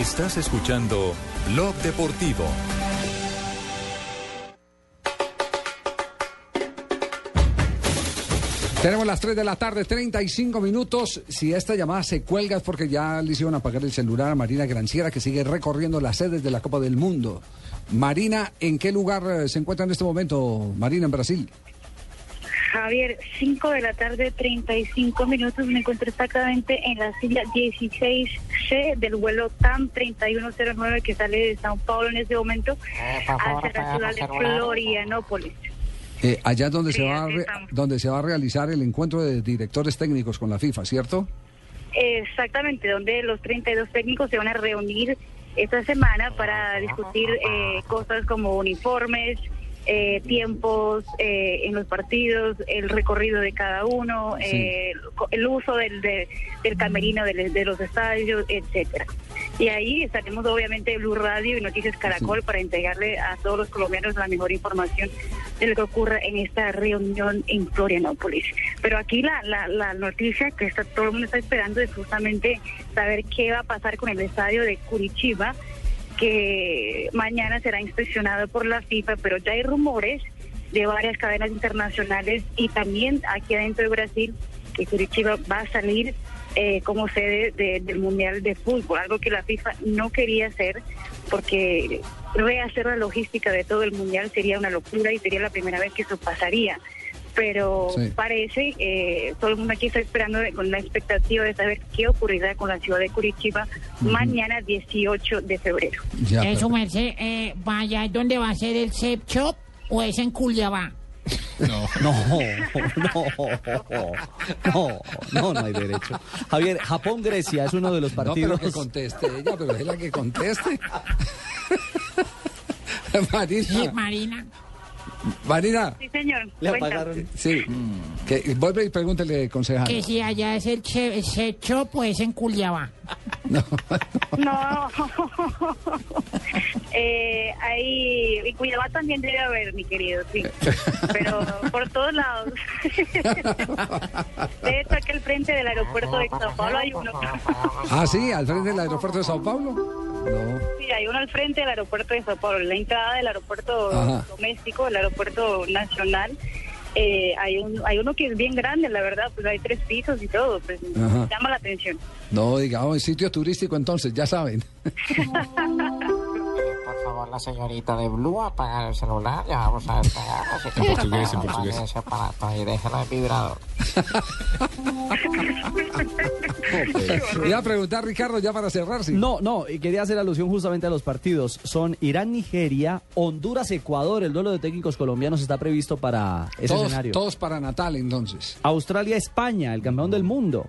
Estás escuchando Blog Deportivo. Tenemos las 3 de la tarde, 35 minutos. Si esta llamada se cuelga es porque ya le hicieron apagar el celular a Marina Granciera, que sigue recorriendo las sedes de la Copa del Mundo. Marina, ¿en qué lugar eh, se encuentra en este momento, Marina, en Brasil? Javier, 5 de la tarde, 35 minutos. Me encuentro exactamente en la silla 16C del vuelo TAM 3109 que sale de Sao Paulo en este momento hacia la ciudad de Florianópolis. Eh, allá es donde se, va re- donde se va a realizar el encuentro de directores técnicos con la FIFA, ¿cierto? Exactamente, donde los 32 técnicos se van a reunir esta semana para discutir eh, cosas como uniformes, eh, tiempos eh, en los partidos, el recorrido de cada uno, eh, el uso del, de- del camerino del- de, los estadios, etcétera. Y ahí estaremos obviamente Blue Radio y Noticias Caracol para entregarle a todos los colombianos la mejor información de lo que ocurra en esta reunión en Florianópolis. Pero aquí la, la, la noticia que está, todo el mundo está esperando es justamente saber qué va a pasar con el estadio de Curitiba, que mañana será inspeccionado por la FIFA, pero ya hay rumores de varias cadenas internacionales y también aquí adentro de Brasil que Curitiba va a salir eh, como sede de- del Mundial de Fútbol, algo que la FIFA no quería hacer porque rehacer la logística de todo el Mundial sería una locura y sería la primera vez que eso pasaría. Pero Sí. parece, eh, todo el mundo aquí está esperando de- con la expectativa de saber qué ocurrirá con la ciudad de Curitiba mañana 18 de febrero. Eso, merced, eh, vaya, ¿dónde va a ser el Sep Shop o es en Culiabá? <laughs> No, no, no, no, no hay derecho. Javier, Japón-Grecia es uno de los No, pero partidos. que conteste ella, pero es la que conteste. <laughs> Marina. Sí, Marina. Marina. Sí, señor. Le apagaron. Sí. Que, vuelve y pregúntele, concejal. Que si allá es el Che- Sep Shop o es en Culiabá. <laughs> No. <laughs> eh, ahí, y Cuyabá también debe haber, mi querido, sí. Pero por todos lados. <laughs> de hecho, aquí al frente del aeropuerto de Sao Paulo hay uno. Ah, sí, al frente del aeropuerto de Sao Paulo. No. Sí, hay uno al frente del aeropuerto de Sao Paulo. La entrada del aeropuerto Ajá. doméstico, el aeropuerto nacional. eh, hay, un, hay uno que es bien grande, la verdad, pues hay tres pisos y todo, pues Ajá. llama la atención. No, digamos, en sitio turístico entonces, ya saben. <laughs> Por favor, la señorita de Blue apagar el celular. Ya vamos a despegar. Así que En por portugués, en portugués. ese aparato y déjalo en vibrador. <laughs> Iba a preguntar, Ricardo, ya para cerrar, sí. No, no, y quería hacer alusión justamente a los partidos. Son Irán-Nigeria, Honduras-Ecuador. El duelo de técnicos colombianos está previsto para ese todos, escenario. todos para Natal, entonces. Australia-España, el campeón del mundo.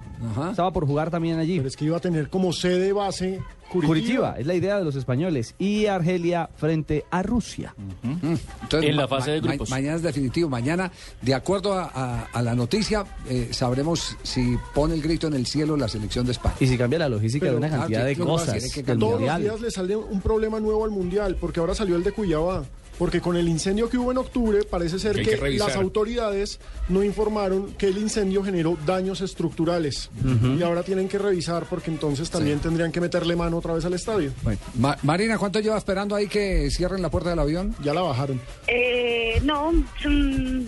Estaba por jugar también allí. Pero es que iba a tener como sede base Curitiba. es la idea de los españoles. Y Argelia frente a Rusia. Entonces, En la fase de ma- grupos. mañana es definitivo. Mañana, de acuerdo a, a- a la noticia, eh, sabremos si pone el grito en el cielo la selección de España. Y si cambia la logística Pero, de una claro, cantidad de cosas. que Todos mundial. los días le sale un problema nuevo al Mundial, porque ahora salió el de Cuyabá. Porque con el incendio que hubo en octubre, parece ser Que que, las autoridades no informaron que el incendio generó daños estructurales. Ujú. Y ahora tienen que revisar, porque entonces también tendrían que meterle mano otra vez al estadio. Bueno, Ma- Marina, ¿cuánto lleva esperando ahí que cierren la puerta del avión? Ya la bajaron. Eh, no, son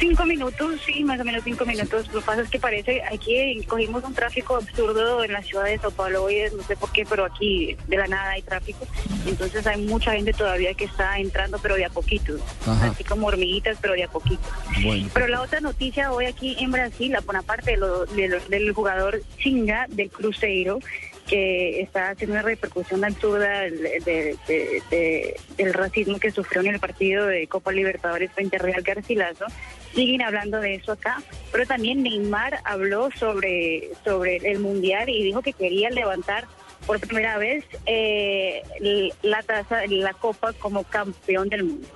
cinco minutos, sí, más o menos cinco minutos. Lo que pasa es que parece, aquí cogimos un tráfico absurdo en la ciudad de Sao Paulo hoy, no sé por qué, pero aquí de la nada hay tráfico. Entonces hay mucha gente todavía que está entrando, pero de a poquito. Ajá. Así como hormiguitas, pero de a poquito. Bueno. Pero la otra noticia hoy aquí en Brasil, la buena parte de lo- de lo- del jugador Chinga del Cruzeiro, que está haciendo una repercusión absurda de- de- del racismo que sufrió en el partido de Copa Libertadores frente a Real Garcilaso. Siguen hablando de eso acá, pero también Neymar habló sobre, sobre el Mundial y dijo que quería levantar por primera vez eh, la taza, la Copa como campeón del mundo.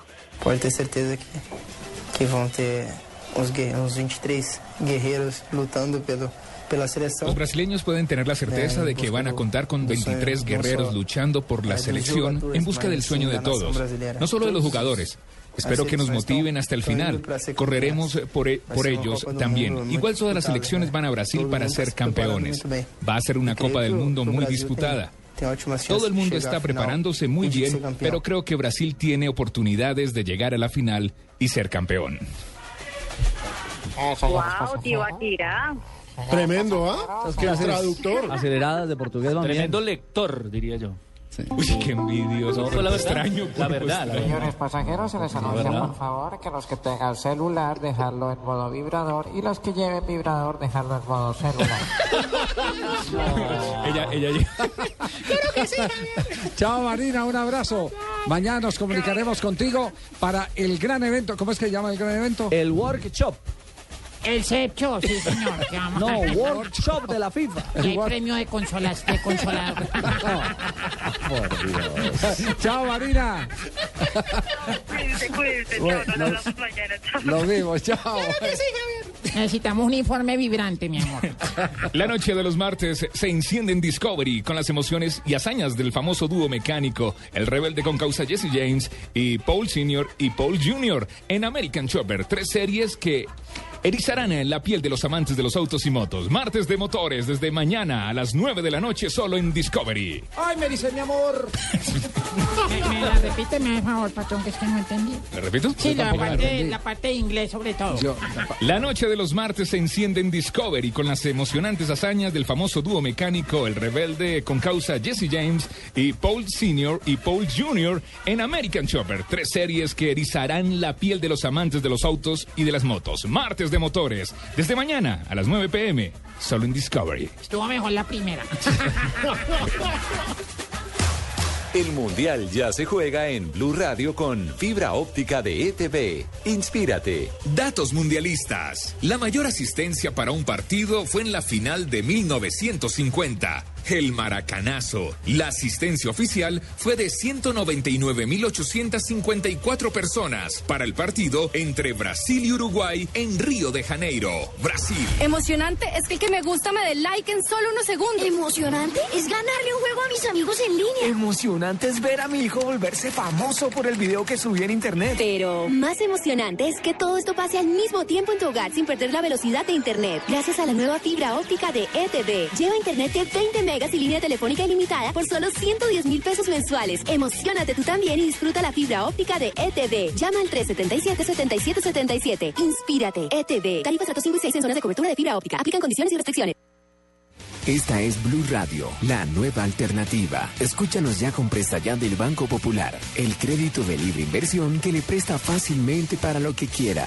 Pode ter certeza que, que vão ter uns, uns 23 guerreiros lutando pelo, Los brasileños pueden tener la certeza de que van a contar con 23 guerreros luchando por la selección en busca del sueño de todos, no solo de los jugadores. Espero que nos motiven hasta el final. Correremos por, e- por ellos también. Igual todas las selecciones van a Brasil para ser campeones. Va a ser una Copa del Mundo muy disputada. Todo el mundo está preparándose muy bien, pero creo que Brasil tiene oportunidades de llegar a la final y ser campeón. Wow, tío Akira. Tremendo, ¿ah? Clases traductor. Aceleradas de portugués bien. Tremendo lector, diría yo. Uy, qué envidioso. No, la verdad. extraño. La qué verdad, la extraño. Señores pasajeros, se les anuncia verdad. por favor que los que tengan celular, dejarlo en modo vibrador y los que lleven vibrador, dejarlo en modo celular. <laughs> Ella, ella, Chao Marina, un abrazo. Mañana nos comunicaremos contigo para el gran evento. ¿Cómo es que se llama el gran evento? El workshop. El Sepcho, sí, señor. que vamos No, a- Workshop de la FIFA. Y hay premio de consolas, de consolador. <laughs> Chao, Marina. Cuídense, cuídense. Bueno, Chao, nos nos- hablamos mañana. Chao. Lo mismo, chao. Necesitamos un informe vibrante, mi amor. La noche de los martes se enciende en Discovery con las emociones y hazañas del famoso dúo mecánico, el rebelde con causa Jesse James y Paul Sr. y Paul Jr. en American Chopper, tres series que erizarán en la piel de los amantes de los autos y motos. Martes de motores desde mañana a las 9 de la noche solo en Discovery. Ay, me dice mi amor. ¿Me, me la repite, me favor, patrón, que es que no entendí. ¿Me repito? Sí, la parte, la parte de inglés sobre todo. La noche de los martes se enciende en Discovery con las emocionantes hazañas del famoso dúo mecánico El Rebelde con causa Jesse James y Paul Sr. y Paul Jr. en American Chopper. Tres series que erizarán la piel de los amantes de los autos y de las motos. Martes de motores. Desde mañana a las 9 pm. Solo en Discovery. Estuvo mejor la primera. <laughs> El Mundial ya se juega en Blue Radio con fibra óptica de ETV. Inspírate. Datos mundialistas. La mayor asistencia para un partido fue en la final de 1950. El Maracanazo. La asistencia oficial fue de 199.854 personas para el partido entre Brasil y Uruguay en Río de Janeiro, Brasil. Emocionante es que el que me gusta me dé like en solo unos segundos. Emocionante es ganarle un juego a mis amigos en línea. Emocionante es ver a mi hijo volverse famoso por el video que subí en internet. Pero más emocionante es que todo esto pase al mismo tiempo en tu hogar sin perder la velocidad de internet. Gracias a la nueva fibra óptica de ETV. Lleva internet de 20 megas y línea telefónica ilimitada por solo 110 mil pesos mensuales. Emocionate tú también y disfruta la fibra óptica de ETV. Llama al 377-7777. Inspírate. ETV. Tarifas datos 5 y 6 en zonas de cobertura de fibra óptica. Aplican condiciones y restricciones. Esta es Blue Radio, la nueva alternativa. Escúchanos ya con Presta Ya del Banco Popular, el crédito de libre inversión que le presta fácilmente para lo que quiera.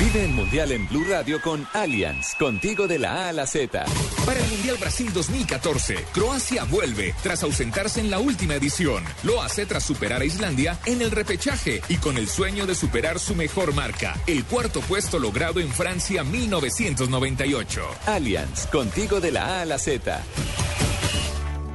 Vive el Mundial en Blue Radio con Allianz, contigo de la A a la Z. Para el Mundial Brasil 2014, Croacia vuelve tras ausentarse en la última edición. Lo hace tras superar a Islandia en el repechaje y con el sueño de superar su mejor marca, el cuarto puesto logrado en Francia 1998. Allianz, contigo de la A a la Z.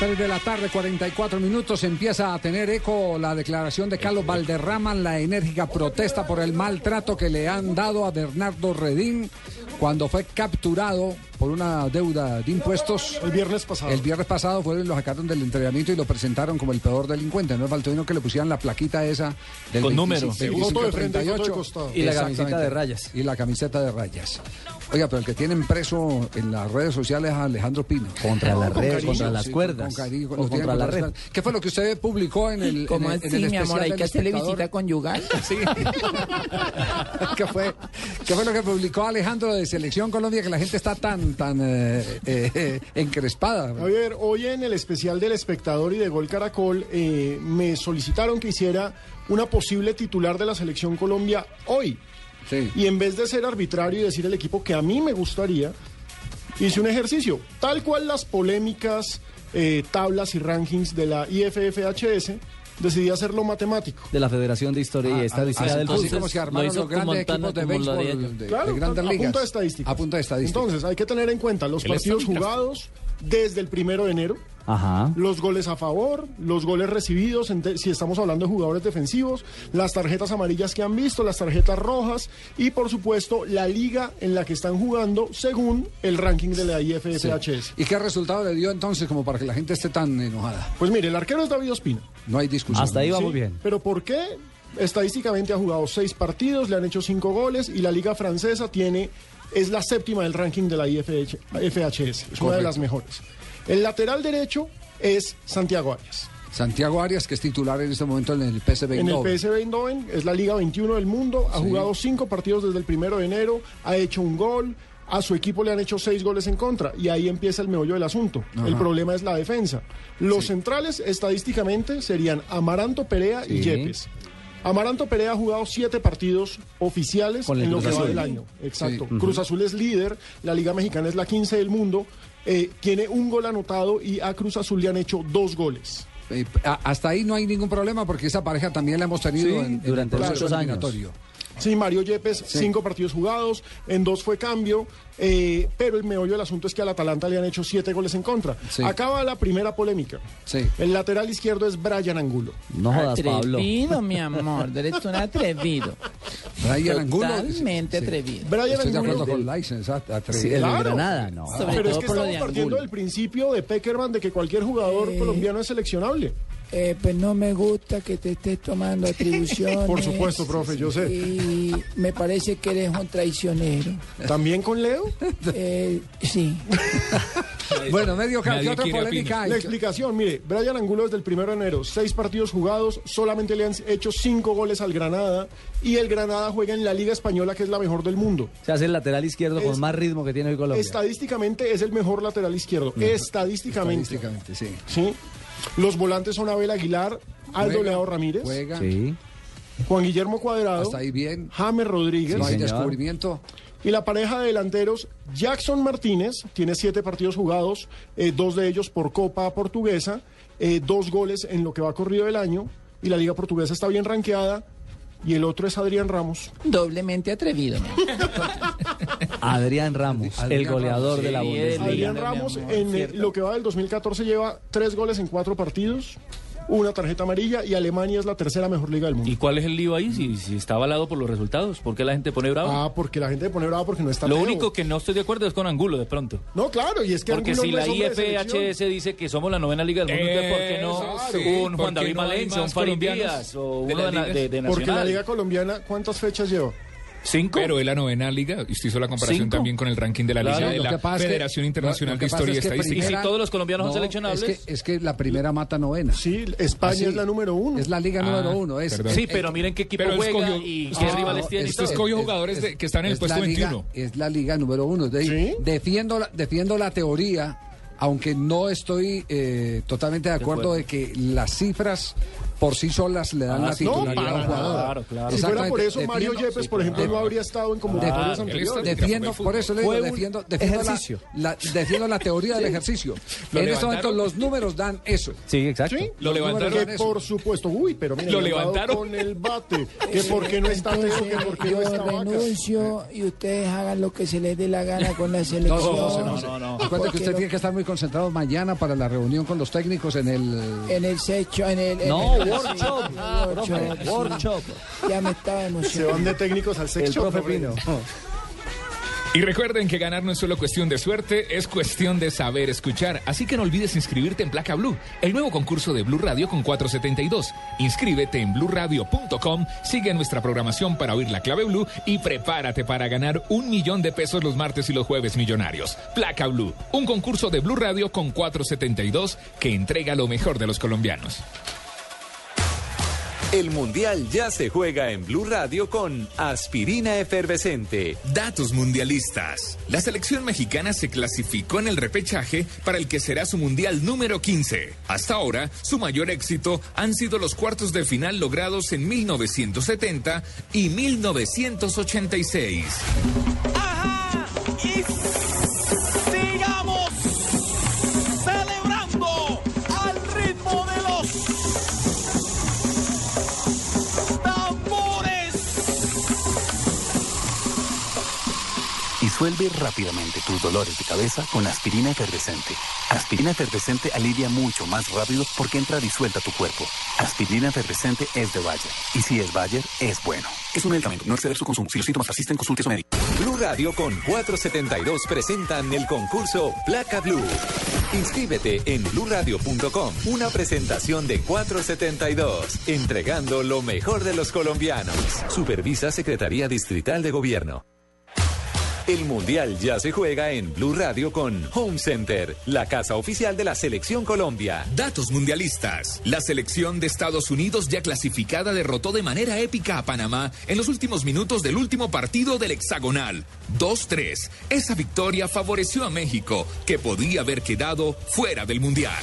3 de la tarde, 44 minutos, empieza a tener eco la declaración de Carlos Valderrama, la enérgica protesta por el maltrato que le han dado a Bernardo Redín cuando fue capturado por una deuda de impuestos. El viernes pasado. El viernes pasado fueron, lo sacaron del entrenamiento y lo presentaron como el peor delincuente. No es faltó que le pusieran la plaquita esa del Con 25, número. 25, Foto de frente y foto de 38. costado. Y la camiseta de rayas. Y la camiseta de rayas. Oiga, pero el que tienen preso en las redes sociales es a Alejandro Pino. Contra las Con redes, cariño, contra las sí, cuerdas. Con cariño, O lo tienen contra la red. ¿Qué fue lo que usted publicó en el, ¿Cómo en el, en así, el mi amor? especial ¿Hay que hacerle visita conyugal? <laughs> Sí. <laughs> ¿Qué fue, ¿Qué fue lo que publicó Alejandro de Selección Colombia que la gente está tan, tan eh, eh, eh, encrespada? Javier, hoy en el especial del espectador y de Gol Caracol eh, me solicitaron que hiciera una posible titular de la selección Colombia hoy. Y en vez de ser arbitrario y decir el equipo que a mí me gustaría, hice un ejercicio. Tal cual las polémicas, eh, tablas y rankings de la IFFHS, decidí hacerlo matemático. De la Federación de Historia y Ah, Estadística del Fútbol. como se armaron los grandes equipos de béisbol de, de Claro, grandes a ligas. punta de estadísticas. A punta de estadísticas. Entonces, hay que tener en cuenta los partidos jugados, desde el primero de enero. Ajá. Los goles a favor, los goles recibidos, si estamos hablando de jugadores defensivos, las tarjetas amarillas que han visto, las tarjetas rojas y por supuesto la liga en la que están jugando según el ranking de la IFFHS. ¿Y qué resultado le dio entonces como para que la gente esté tan enojada? Pues mire, el arquero es David Ospina. No hay discusión. Hasta ahí vamos Sí, bien. Pero ¿por qué? Estadísticamente ha jugado seis partidos, le han hecho cinco goles y la liga francesa tiene es la séptima del ranking de la IFH FHS, es una de las mejores. El lateral derecho es Santiago Arias. Santiago Arias, que es titular en este momento en el PSV En el Eindhoven. PSV Eindhoven es la liga 21 del mundo, ha Sí. jugado cinco partidos desde el primero de enero, ha hecho un gol, a su equipo le han hecho seis goles en contra y ahí empieza el meollo del asunto. Ajá. El problema es la defensa. Los centrales estadísticamente serían Amaranto Perea y. Yepes. Amaranto Perea ha jugado siete partidos oficiales Con en lo que va del año. Exacto. Sí. Cruz Azul es líder, la Liga Mexicana es la 15 del mundo, eh, tiene un gol anotado y a Cruz Azul le han hecho dos goles. Eh, hasta ahí no hay ningún problema porque esa pareja también la hemos tenido Sí, en, en durante el proceso muchos años. Sí, Mario Yepes, Sí. cinco partidos jugados, en dos fue cambio, eh, pero el meollo del asunto es que al Atalanta le han hecho siete goles en contra. Sí. Acaba la primera polémica. Sí. El lateral izquierdo es Brian Angulo. No jodas, Pablo. Atrevido, mi amor. Eres un atrevido. Brian Angulo. Totalmente Sí. atrevido. Brian Estoy de Angulo. acuerdo con License. at- atrevido. Sí, el de Claro. Granada, no. Sobre Pero es que por de estamos partiendo del principio de Peckerman de que cualquier jugador Eh. colombiano es seleccionable. Eh, pues no me gusta que te estés tomando <laughs> atribuciones. Por supuesto, profe, yo sé. Y me parece que eres un traicionero. ¿También con Leo? Eh, sí. <laughs> Bueno, medio campo. ¿Qué Nadie otra polémica hay? La explicación, mire, Brian Angulo desde el primero de enero, seis partidos jugados, solamente le han hecho cinco goles al Granada y el Granada juega en la Liga Española que es la mejor del mundo. Se hace el lateral izquierdo Es- con más ritmo que tiene hoy Colombia. Estadísticamente es el mejor lateral izquierdo. Estadísticamente. Estadísticamente, sí. Sí. Los volantes son Abel Aguilar, Aldo Juega, Leao Ramírez, Juega. Sí. Juan Guillermo Cuadrado, Hasta ahí bien. James Rodríguez No hay señor. descubrimiento. y la pareja de delanteros Jackson Martínez, tiene siete partidos jugados, eh, dos de ellos por Copa Portuguesa, eh, dos goles en lo que va corrido del año y la Liga Portuguesa está bien rankeada y el otro es Adrián Ramos. Doblemente atrevido. <laughs> Adrián Ramos, Adrián el goleador Ramos. de la Sí, Bundesliga. Adrián Ramos amor, en cierto. lo que va del 2014 lleva tres goles en cuatro partidos, una tarjeta amarilla y Alemania es la tercera mejor liga del mundo. ¿Y cuál es el lío ahí? Si, si está avalado por los resultados, ¿por qué la gente pone bravo? Ah, porque la gente pone brava porque no está Lo Teo. único que no estoy de acuerdo es con Angulo, de pronto. No, claro, y es que Porque Angulo si no la. IFHS dice que somos la novena liga del mundo, ¿por qué no sí, un ¿por Juan David no Valencia, un Díaz o uno de, las na- ligas? de, de Porque la Nacional? liga colombiana, ¿cuántas fechas lleva? ¿Cinco? Pero es la novena liga, y usted hizo la comparación ¿Cinco? también con el ranking de la Claro, liga de la que- Federación Internacional de Historia y es que Estadística. ¿Y si todos los colombianos son seleccionables? Es que, es que la primera mata novena. Sí, España Así. es la número uno. Es la liga Ah, número uno. Es. Sí, pero miren qué equipo Pero juega escogió- y Ah, qué rivales no, tiene. Usted escogió jugadores de- que están en el es puesto la liga- 21. Es la liga número uno. De- ¿Sí? defiendo, la, defiendo la teoría, aunque no estoy eh, totalmente de acuerdo acuerdo. de que las cifras por sí solas le dan Ah, la titularidad no, a un para jugador. Claro, claro. Si fuera por Exactamente. eso, Mario Defiendo- Yepes, por ejemplo, no habría estado en convocatorias anteriores. Defiendo, por eso le digo, defiendo, defiendo, la, ejercicio. la- defiendo la teoría del ejercicio. ¿Lo en este momento los números dan eso. Sí, exacto. Sí, Lo levantaron. Que por supuesto, uy, pero mira, Lo levantaron. con el bate, que porque no está Teo, que porque no está Vaca. renuncio y ustedes hagan lo que se les dé la gana con la No, selección. no, no, no, no. Recuerde que usted tiene que estar muy concentrado mañana para la reunión con los técnicos en el... En el secho, en el... en No, el- workshop, profe, workshop. Ya me estaba Se emocionando. van de técnicos al El sexo. profe Pino. Y recuerden que ganar no es solo cuestión de suerte, es cuestión de saber escuchar. Así que no olvides inscribirte en Placa Blue, el nuevo concurso de Blue Radio con 472. Inscríbete en bluradio.com, sigue nuestra programación para oír la clave Blue y prepárate para ganar un millón de pesos los martes y los jueves millonarios. Placa Blue, un concurso de Blue Radio con 472 que entrega lo mejor de los colombianos. El Mundial ya se juega en Blue Radio con Aspirina Efervescente. Datos mundialistas. La selección mexicana se clasificó en el repechaje para el que será su mundial número 15. Hasta ahora, su mayor éxito han sido los cuartos de final logrados en 1970 y 1986. Ajá, y tambores. Disuelve rápidamente tus dolores de cabeza con aspirina efervescente. Aspirina efervescente alivia mucho más rápido porque entra disuelta a tu cuerpo. Aspirina efervescente es de Bayer. Y si es Bayer, es bueno. Es un medicamento. No exceder su consumo. Si los síntomas persisten, consulte a. Blue Radio con 472 presentan el concurso Placa Blue. Inscríbete en bluradio.com. Una presentación de 472, entregando lo mejor de los colombianos. Supervisa Secretaría Distrital de Gobierno. El Mundial ya se juega en Blue Radio con Home Center, la casa oficial de la Selección Colombia. Datos mundialistas. La selección de Estados Unidos ya clasificada derrotó de manera épica a Panamá en los últimos minutos del último partido del hexagonal. 2-3. Esa victoria favoreció a México, que podía haber quedado fuera del Mundial.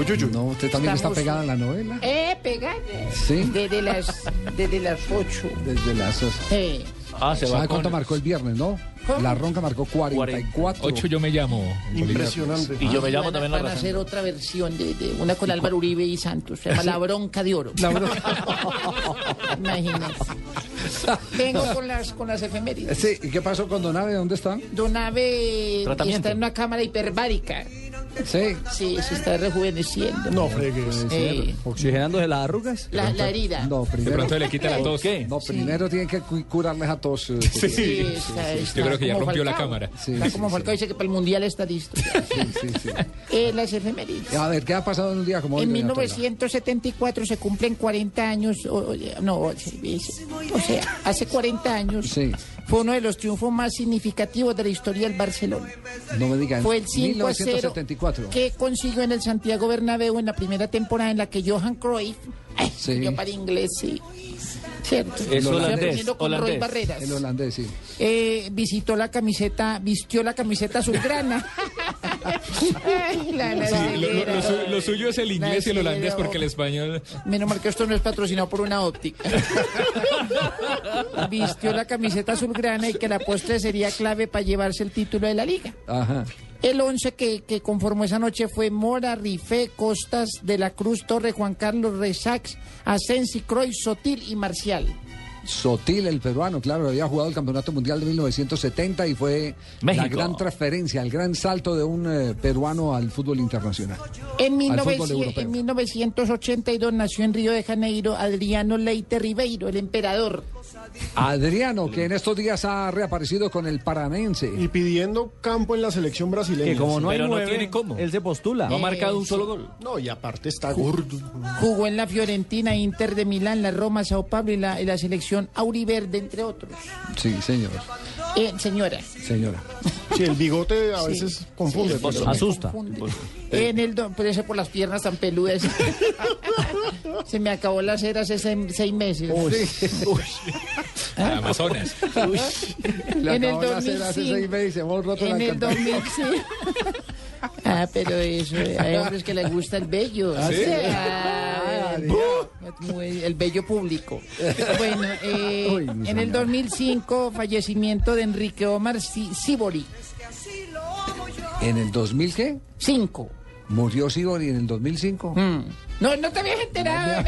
Uy, uy, uy. No, usted también Estamos- está pegada a la novela. Eh, pegada. Sí. Desde las, desde las 8. Desde las. Eh. Ah, se va ¿Sabe cuánto marcó el viernes, no? La ronca marcó 44. Ocho yo me llamo. Impresionante. Y yo me llamo van, a- también la van a hacer otra versión de, de una con Álvaro Uribe y Santos. Se llama La Bronca de Oro. La <laughs> Imagínate. Vengo con las, con las efemérides. Sí, ¿y qué pasó con Donave? ¿Dónde está? Donave está en una cámara hiperbárica. Sí. Sí, se está rejuveneciendo. No fregues. Eh, ¿Oxigenándose las arrugas? la, la herida. No, primero. pronto le quita la tos. ¿Qué? No, primero tienen que cu- curarles a tos. eh, Sí. Sí, está- está Yo creo que ya rompió la cámara. Sí, está sí, como Falcao dice que para el mundial está listo. <laughs> Eh, las efemérides. A ver, ¿qué ha pasado en un día como hoy? En doña Tola? 1974 se cumplen 40 años, o, no, o o sea, hace 40 años Sí, fue uno de los triunfos más significativos de la historia del Barcelona. no me digan. Fue el 5 a 0 1974. que consiguió en el Santiago Bernabéu en la primera temporada en la que Johan Cruyff, ay, Sí. yo para inglés, sí, cierto, El holandés, aprendiendo con Roy holandés. Barreras. El holandés, sí. Eh, visitó la camiseta, vistió la camiseta azulgrana. Ay, la- la Sí, lo, lo- ceguera. lo su- lo suyo es el inglés y el holandés porque el español... Menos mal que esto no es patrocinado por una óptica. Vistió la camiseta azulgrana y que la postre sería clave para llevarse el título de la liga. Ajá. El once que, que conformó esa noche fue Mora, Rifé, Costas, De la Cruz, Torre, Juan Carlos, Resax, Asensi, Croy, Sotil y Marcial. Sotil, el peruano, claro, había jugado el Campeonato Mundial de 1970 y fue la gran transferencia, el gran salto de un eh, peruano al fútbol internacional. En, Al 1900 fútbol europeo. en 1982 nació en Río de Janeiro Adriano Leite Ribeiro, el emperador. Adriano, que en estos días ha reaparecido con el Paranense. Y pidiendo campo en la selección brasileña. Que como no hay Pero no nueve, tiene cómo. él se postula. No ha marcado un solo gol. No, y aparte está gordo. Jugó en la Fiorentina, Inter de Milán, la Roma, Sao Paulo y la, y la selección Auriverde, entre otros. Sí, señor. Eh, señora. Señora. Sí, el bigote a veces confunde. Sí, pero asusta. Confunde. En el don, por pues, eso por las piernas tan peludas. <laughs> se me acabó la cera hace seis, meses. Uy. Uy. ¿Ah? Amazonas. Uy. En el 2005. En el 2005. <laughs> Ah, pero eso, hay hombres que les gusta el bello. ¿Ah, sí? Ah, muy- el bello público. Bueno, eh, Uy, en el señora. 2005, fallecimiento de Enrique Omar Si- Sibori. ¿En el 2000 qué? Cinco. ¿Murió Sigori en el 2005? Mm. No, no te habías enterado.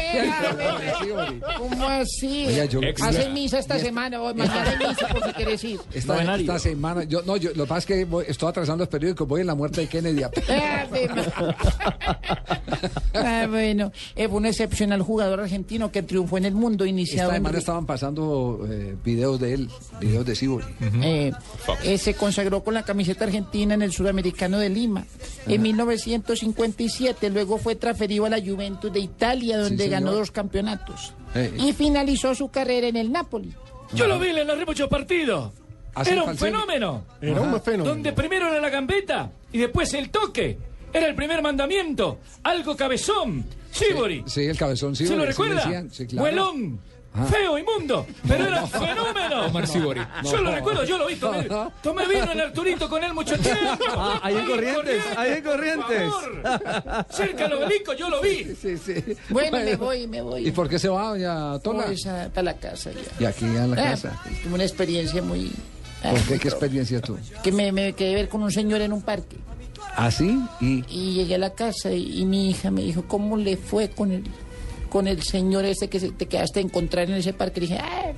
¿Cómo así? Oiga, yo- Hacen misa esta semana, o mañana hay misa por si quieres ir. Esta, esta semana, yo, no, yo, lo que pasa es que voy- estoy atrasando los periódicos, voy en la muerte de Kennedy. <laughs> <laughs> Ah, bueno, eh, fue un excepcional jugador argentino que triunfó en el mundo, iniciado Esta en semana estaban pasando eh, videos de él, videos de Sigori. Eh, eh, se consagró con la camiseta argentina en el Sudamericano de Lima. En 1957, luego fue transferido a la Juventus de Italia, donde Sí, ganó dos campeonatos. Eh, Y finalizó su carrera en el Napoli. Yo lo vi, le narré muchos partidos. ¿Ah, sí, Era un fenómeno. Era un fenómeno. Donde primero era la gambeta y después el toque. Era el primer mandamiento. Algo cabezón. Sibori. Sí, el cabezón ¿Se lo sí, claro. Muelón. Feo, inmundo, pero era <laughs> un fenómeno. Omar Sibori. Yo lo recuerdo, yo lo vi. Tomé, tomé vino en Arturito con él mucho tiempo. Ah, ahí en Corrientes, ahí en Corrientes. Cerca del obelisco, yo lo vi. Sí, sí. Bueno, me voy, me voy. ¿Y por qué se va, doña Tola? Voy a, a la casa ya. Y aquí a la Ah, casa. tuve una experiencia muy... ¿Por qué? ¿Qué experiencia tú? Que me, me quedé ver con un señor en un parque. ¿Así? ¿Y Y llegué a la casa y, y mi hija me dijo, ¿cómo le fue con el, con el señor ese que se- te quedaste a encontrar en ese parque? Le dije, "Ah".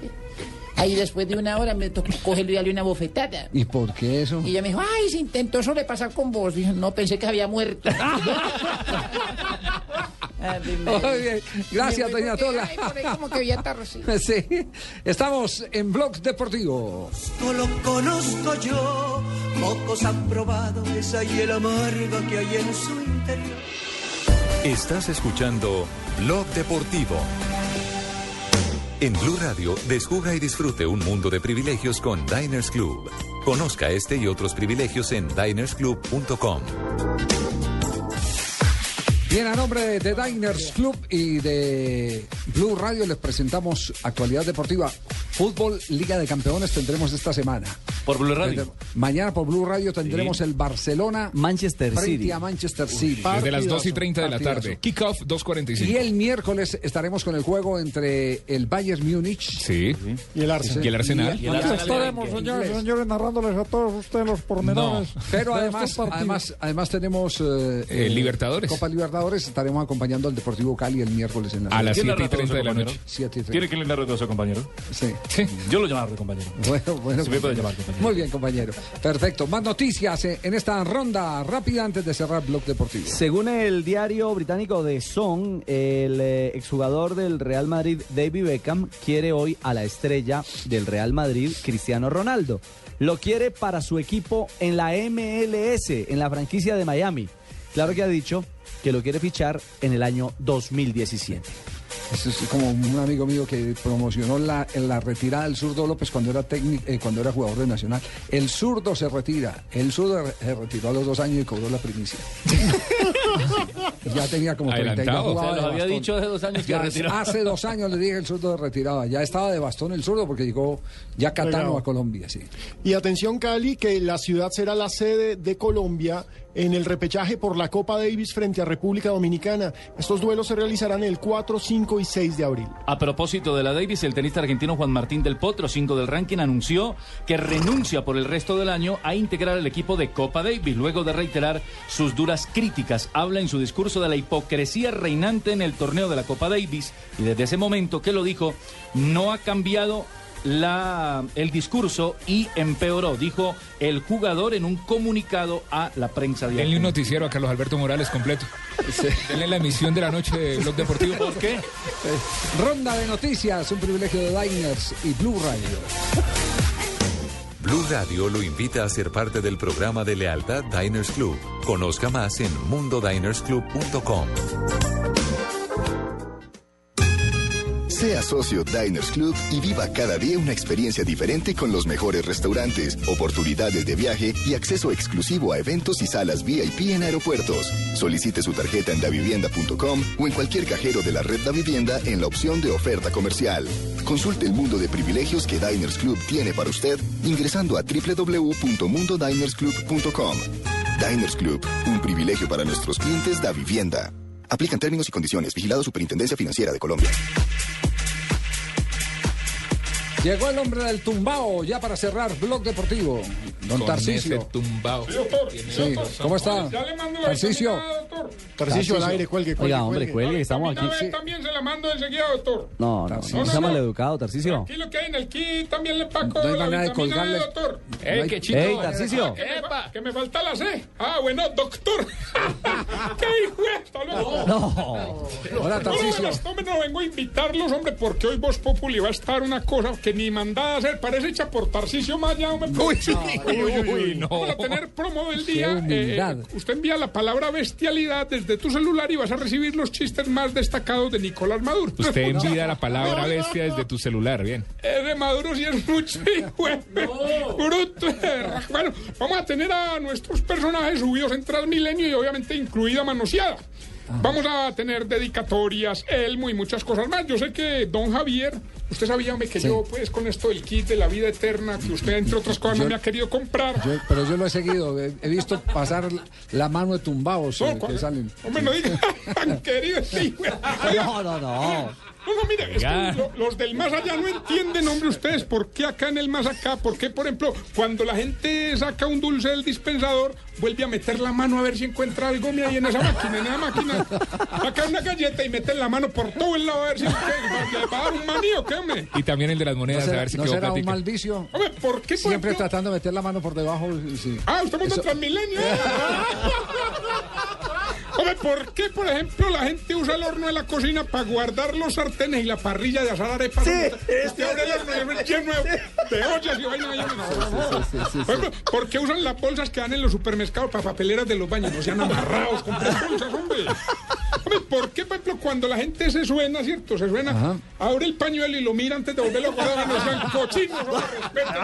Ahí después de una hora me tocó cogerlo y darle una bofetada. ¿Y por qué eso? Y ella me dijo, ay, se intentó sobrepasar con vos. Dije, no, pensé que había muerto. <laughs> Muy bien. Gracias, doña Tola. ay, sí. <laughs> Sí. Estamos en Blog Deportivo. No lo conozco yo, pocos han probado esa hiel amarga que hay en su interior. Estás escuchando Blog Deportivo. En Blue Radio, descubra y disfrute un mundo de privilegios con Diners Club. Conozca este y otros privilegios en dinersclub.com. Bien, a nombre de Diners Club y de Blue Radio les presentamos actualidad deportiva. Fútbol, Liga de Campeones tendremos esta semana. Por Blue Radio. Mañana por Blue Radio tendremos Sí. el Barcelona Manchester frente City. a Manchester City. Desde las 2 y Partidazo, 30 de la partidazo. tarde. Kickoff 2.45. Y el miércoles estaremos con el juego entre el Bayern Múnich Sí. Y el Arsenal. Y el Arsenal. Y el Aquí Arsenal estaremos, señores, señores, narrándoles a todos ustedes los pormenores. Pero de además, además, además tenemos eh, Eh, Libertadores. Copa Libertadores. Estaremos acompañando al Deportivo Cali el miércoles en la A las ¿Quién 7 y narra todo 30 de la noche. ¿Tiene que le narre todo eso, compañero? Sí. Yo lo llamaré compañero. <laughs> Bueno, bueno. Se me puede llamar, compañero. Muy bien, compañero. Perfecto. Más noticias en esta ronda rápida antes de cerrar Blog Deportivo. Según el diario británico The Sun, el eh, exjugador del Real Madrid, David Beckham, quiere hoy a la estrella del Real Madrid, Cristiano Ronaldo. Lo quiere para su equipo en la MLS, en la franquicia de Miami. Claro que ha dicho que lo quiere fichar en el año 2017. Es como un amigo mío que promocionó la, en la retirada del zurdo López cuando era técnico, eh, cuando era jugador de Nacional. El zurdo se retira. El zurdo se retiró a los dos años y cobró la primicia. ya tenía como 30 y ya Adelantado. jugaba Se de los había bastón. dicho hace dos años que Ya retiraba. Hace dos años le dije el zurdo se retiraba. Ya estaba de bastón el zurdo porque llegó ya Catano Pegado. a Colombia. Sí. Y atención Cali, que la ciudad será la sede de Colombia en el repechaje por la Copa Davis frente a República Dominicana. Estos duelos se realizarán el 4, 5 y 6 de abril. A propósito de la Davis, el tenista argentino Juan Martín del Potro, 5 del ranking, anunció que renuncia por el resto del año a integrar el equipo de Copa Davis, luego de reiterar sus duras críticas. Habla en su discurso de la hipocresía reinante en el torneo de la Copa Davis y desde ese momento que lo dijo, no ha cambiado la, el discurso y empeoró, dijo el jugador en un comunicado a la prensa de Denle un noticiero a Carlos Alberto Morales completo. Denle la emisión de la noche de Blog Deportivo. <laughs> ¿Por qué? Ronda de noticias, un privilegio de Diners y Blue Radio. Blue Radio lo invita a ser parte del programa de lealtad Diners Club. Conozca más en mundodinersclub.com. Sea socio Diners Club y viva cada día una experiencia diferente con los mejores restaurantes, oportunidades de viaje y acceso exclusivo a eventos y salas VIP en aeropuertos. Solicite su tarjeta en davivienda.com o en cualquier cajero de la red Da Vivienda en la opción de oferta comercial. Consulte el mundo de privilegios que Diners Club tiene para usted ingresando a www.mundodinersclub.com. Diners Club, un privilegio para nuestros clientes Da Vivienda. Aplican términos y condiciones. Vigilado Superintendencia Financiera de Colombia. Llegó el hombre del tumbao ya para cerrar Blog Deportivo. Don Con Tarcisio. ese tumbao. Sí, ¿cómo está? Ya le mando la Tarcisio. determinada, doctor. Tarcisio al aire, cuelgue, cuelgue. Oiga, hombre, cuelgue. estamos aquí. También, también se la mando enseguida, doctor. No, no, Tarcisio. no, sea maleducado, Tarcisio. Aquí lo que hay en el kit también le paco No hay la manera de vitamina colgarle. D, doctor. Ey, qué chico. Ey, Tarcisio. Que me, fa- que me falta la C. Ah, bueno, doctor. <laughs> ¿Qué hijo Hasta luego. No. Hola, No, Tarcisio. no, no, no, vengo a invitarlos, hombre, porque hoy Voz Populi va a estar una cosa que ni mandada a hacer, parece hecha por Tarcisio Maya, hombre. Uy, uy, uy, no. Vamos a tener promo del día. Eh, usted envía la palabra bestialidad desde tu celular y vas a recibir los chistes más destacados de Nicolás Maduro. Usted <laughs> envía la palabra bestia desde tu celular, bien. Eh, hombre, Maduro sí es mucho <laughs> hijo de- bruto. Bueno, vamos a tener a nuestros personajes subidos en Transmilenio y obviamente incluida manoseada. Vamos a tener dedicatorias, Elmo y muchas cosas más. Yo sé que don Javier, usted sabía hombre, que Sí. yo, pues, con esto del kit de la vida eterna, que usted, entre otras cosas, no me ha querido comprar. Yo- pero yo lo he seguido, he, he visto pasar la mano de tumbados No, eh, que. Hombre, no <laughs> querido. Oiga, No, no, no. No, no, mire, es que lo- los del más allá no entienden, hombre, ustedes, por qué acá en el más acá, por qué, por ejemplo, cuando la gente saca un dulce del dispensador, vuelve a meter la mano a ver si encuentra algo mira, ahí en esa máquina, en esa máquina. Saca una galleta y mete la mano por todo el lado a ver si le va a dar un manío, ¿qué, hombre? Y también el de las ¿No monedas, a ver si no será un plática. mal vicio? Hombre, ¿por qué, por Siempre ejemplo? tratando de meter la mano por debajo. Sí. Ah, usted monta Eso- Transmilenio. <laughs> <laughs> Hombre, ¿por qué, por ejemplo, la gente usa el horno de la cocina para guardar los sartenes y la parrilla de asar arepas? Sí, Usted abre el horno y es lleno de, ollas y no. Por ejemplo, ¿por qué usan las bolsas que dan en los supermercados para papeleras de los baños? No sean amarrados, compren bolsas, hombre. Hombre, ¿por qué, por ejemplo, cuando la gente se suena, ¿cierto? Se suena, abre el pañuelo y lo mira antes de volverlo a guardar, que no sean cochinos, hombre, respeten.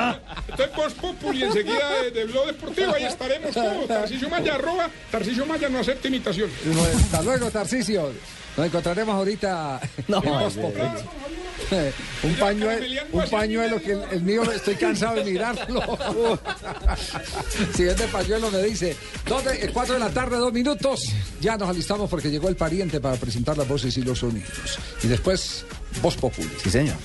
Entonces, Voz Populi, enseguida de, de Blog Deportivo, ahí estaremos todos. Tarcisio Maya, arroba, Tarcisio Maya no acepta imitación. Bueno, Hasta luego, Tarcisio. Nos encontraremos ahorita <laughs> en Voz <laughs> un pañuelo, un pañuelo que el, el mío estoy cansado de mirarlo. <laughs> Siguiente pañuelo me dice, 4 de la tarde, dos minutos. Ya nos alistamos porque llegó el pariente para presentar las voces y los sonidos. Y después, Voz Populi. Sí, señor.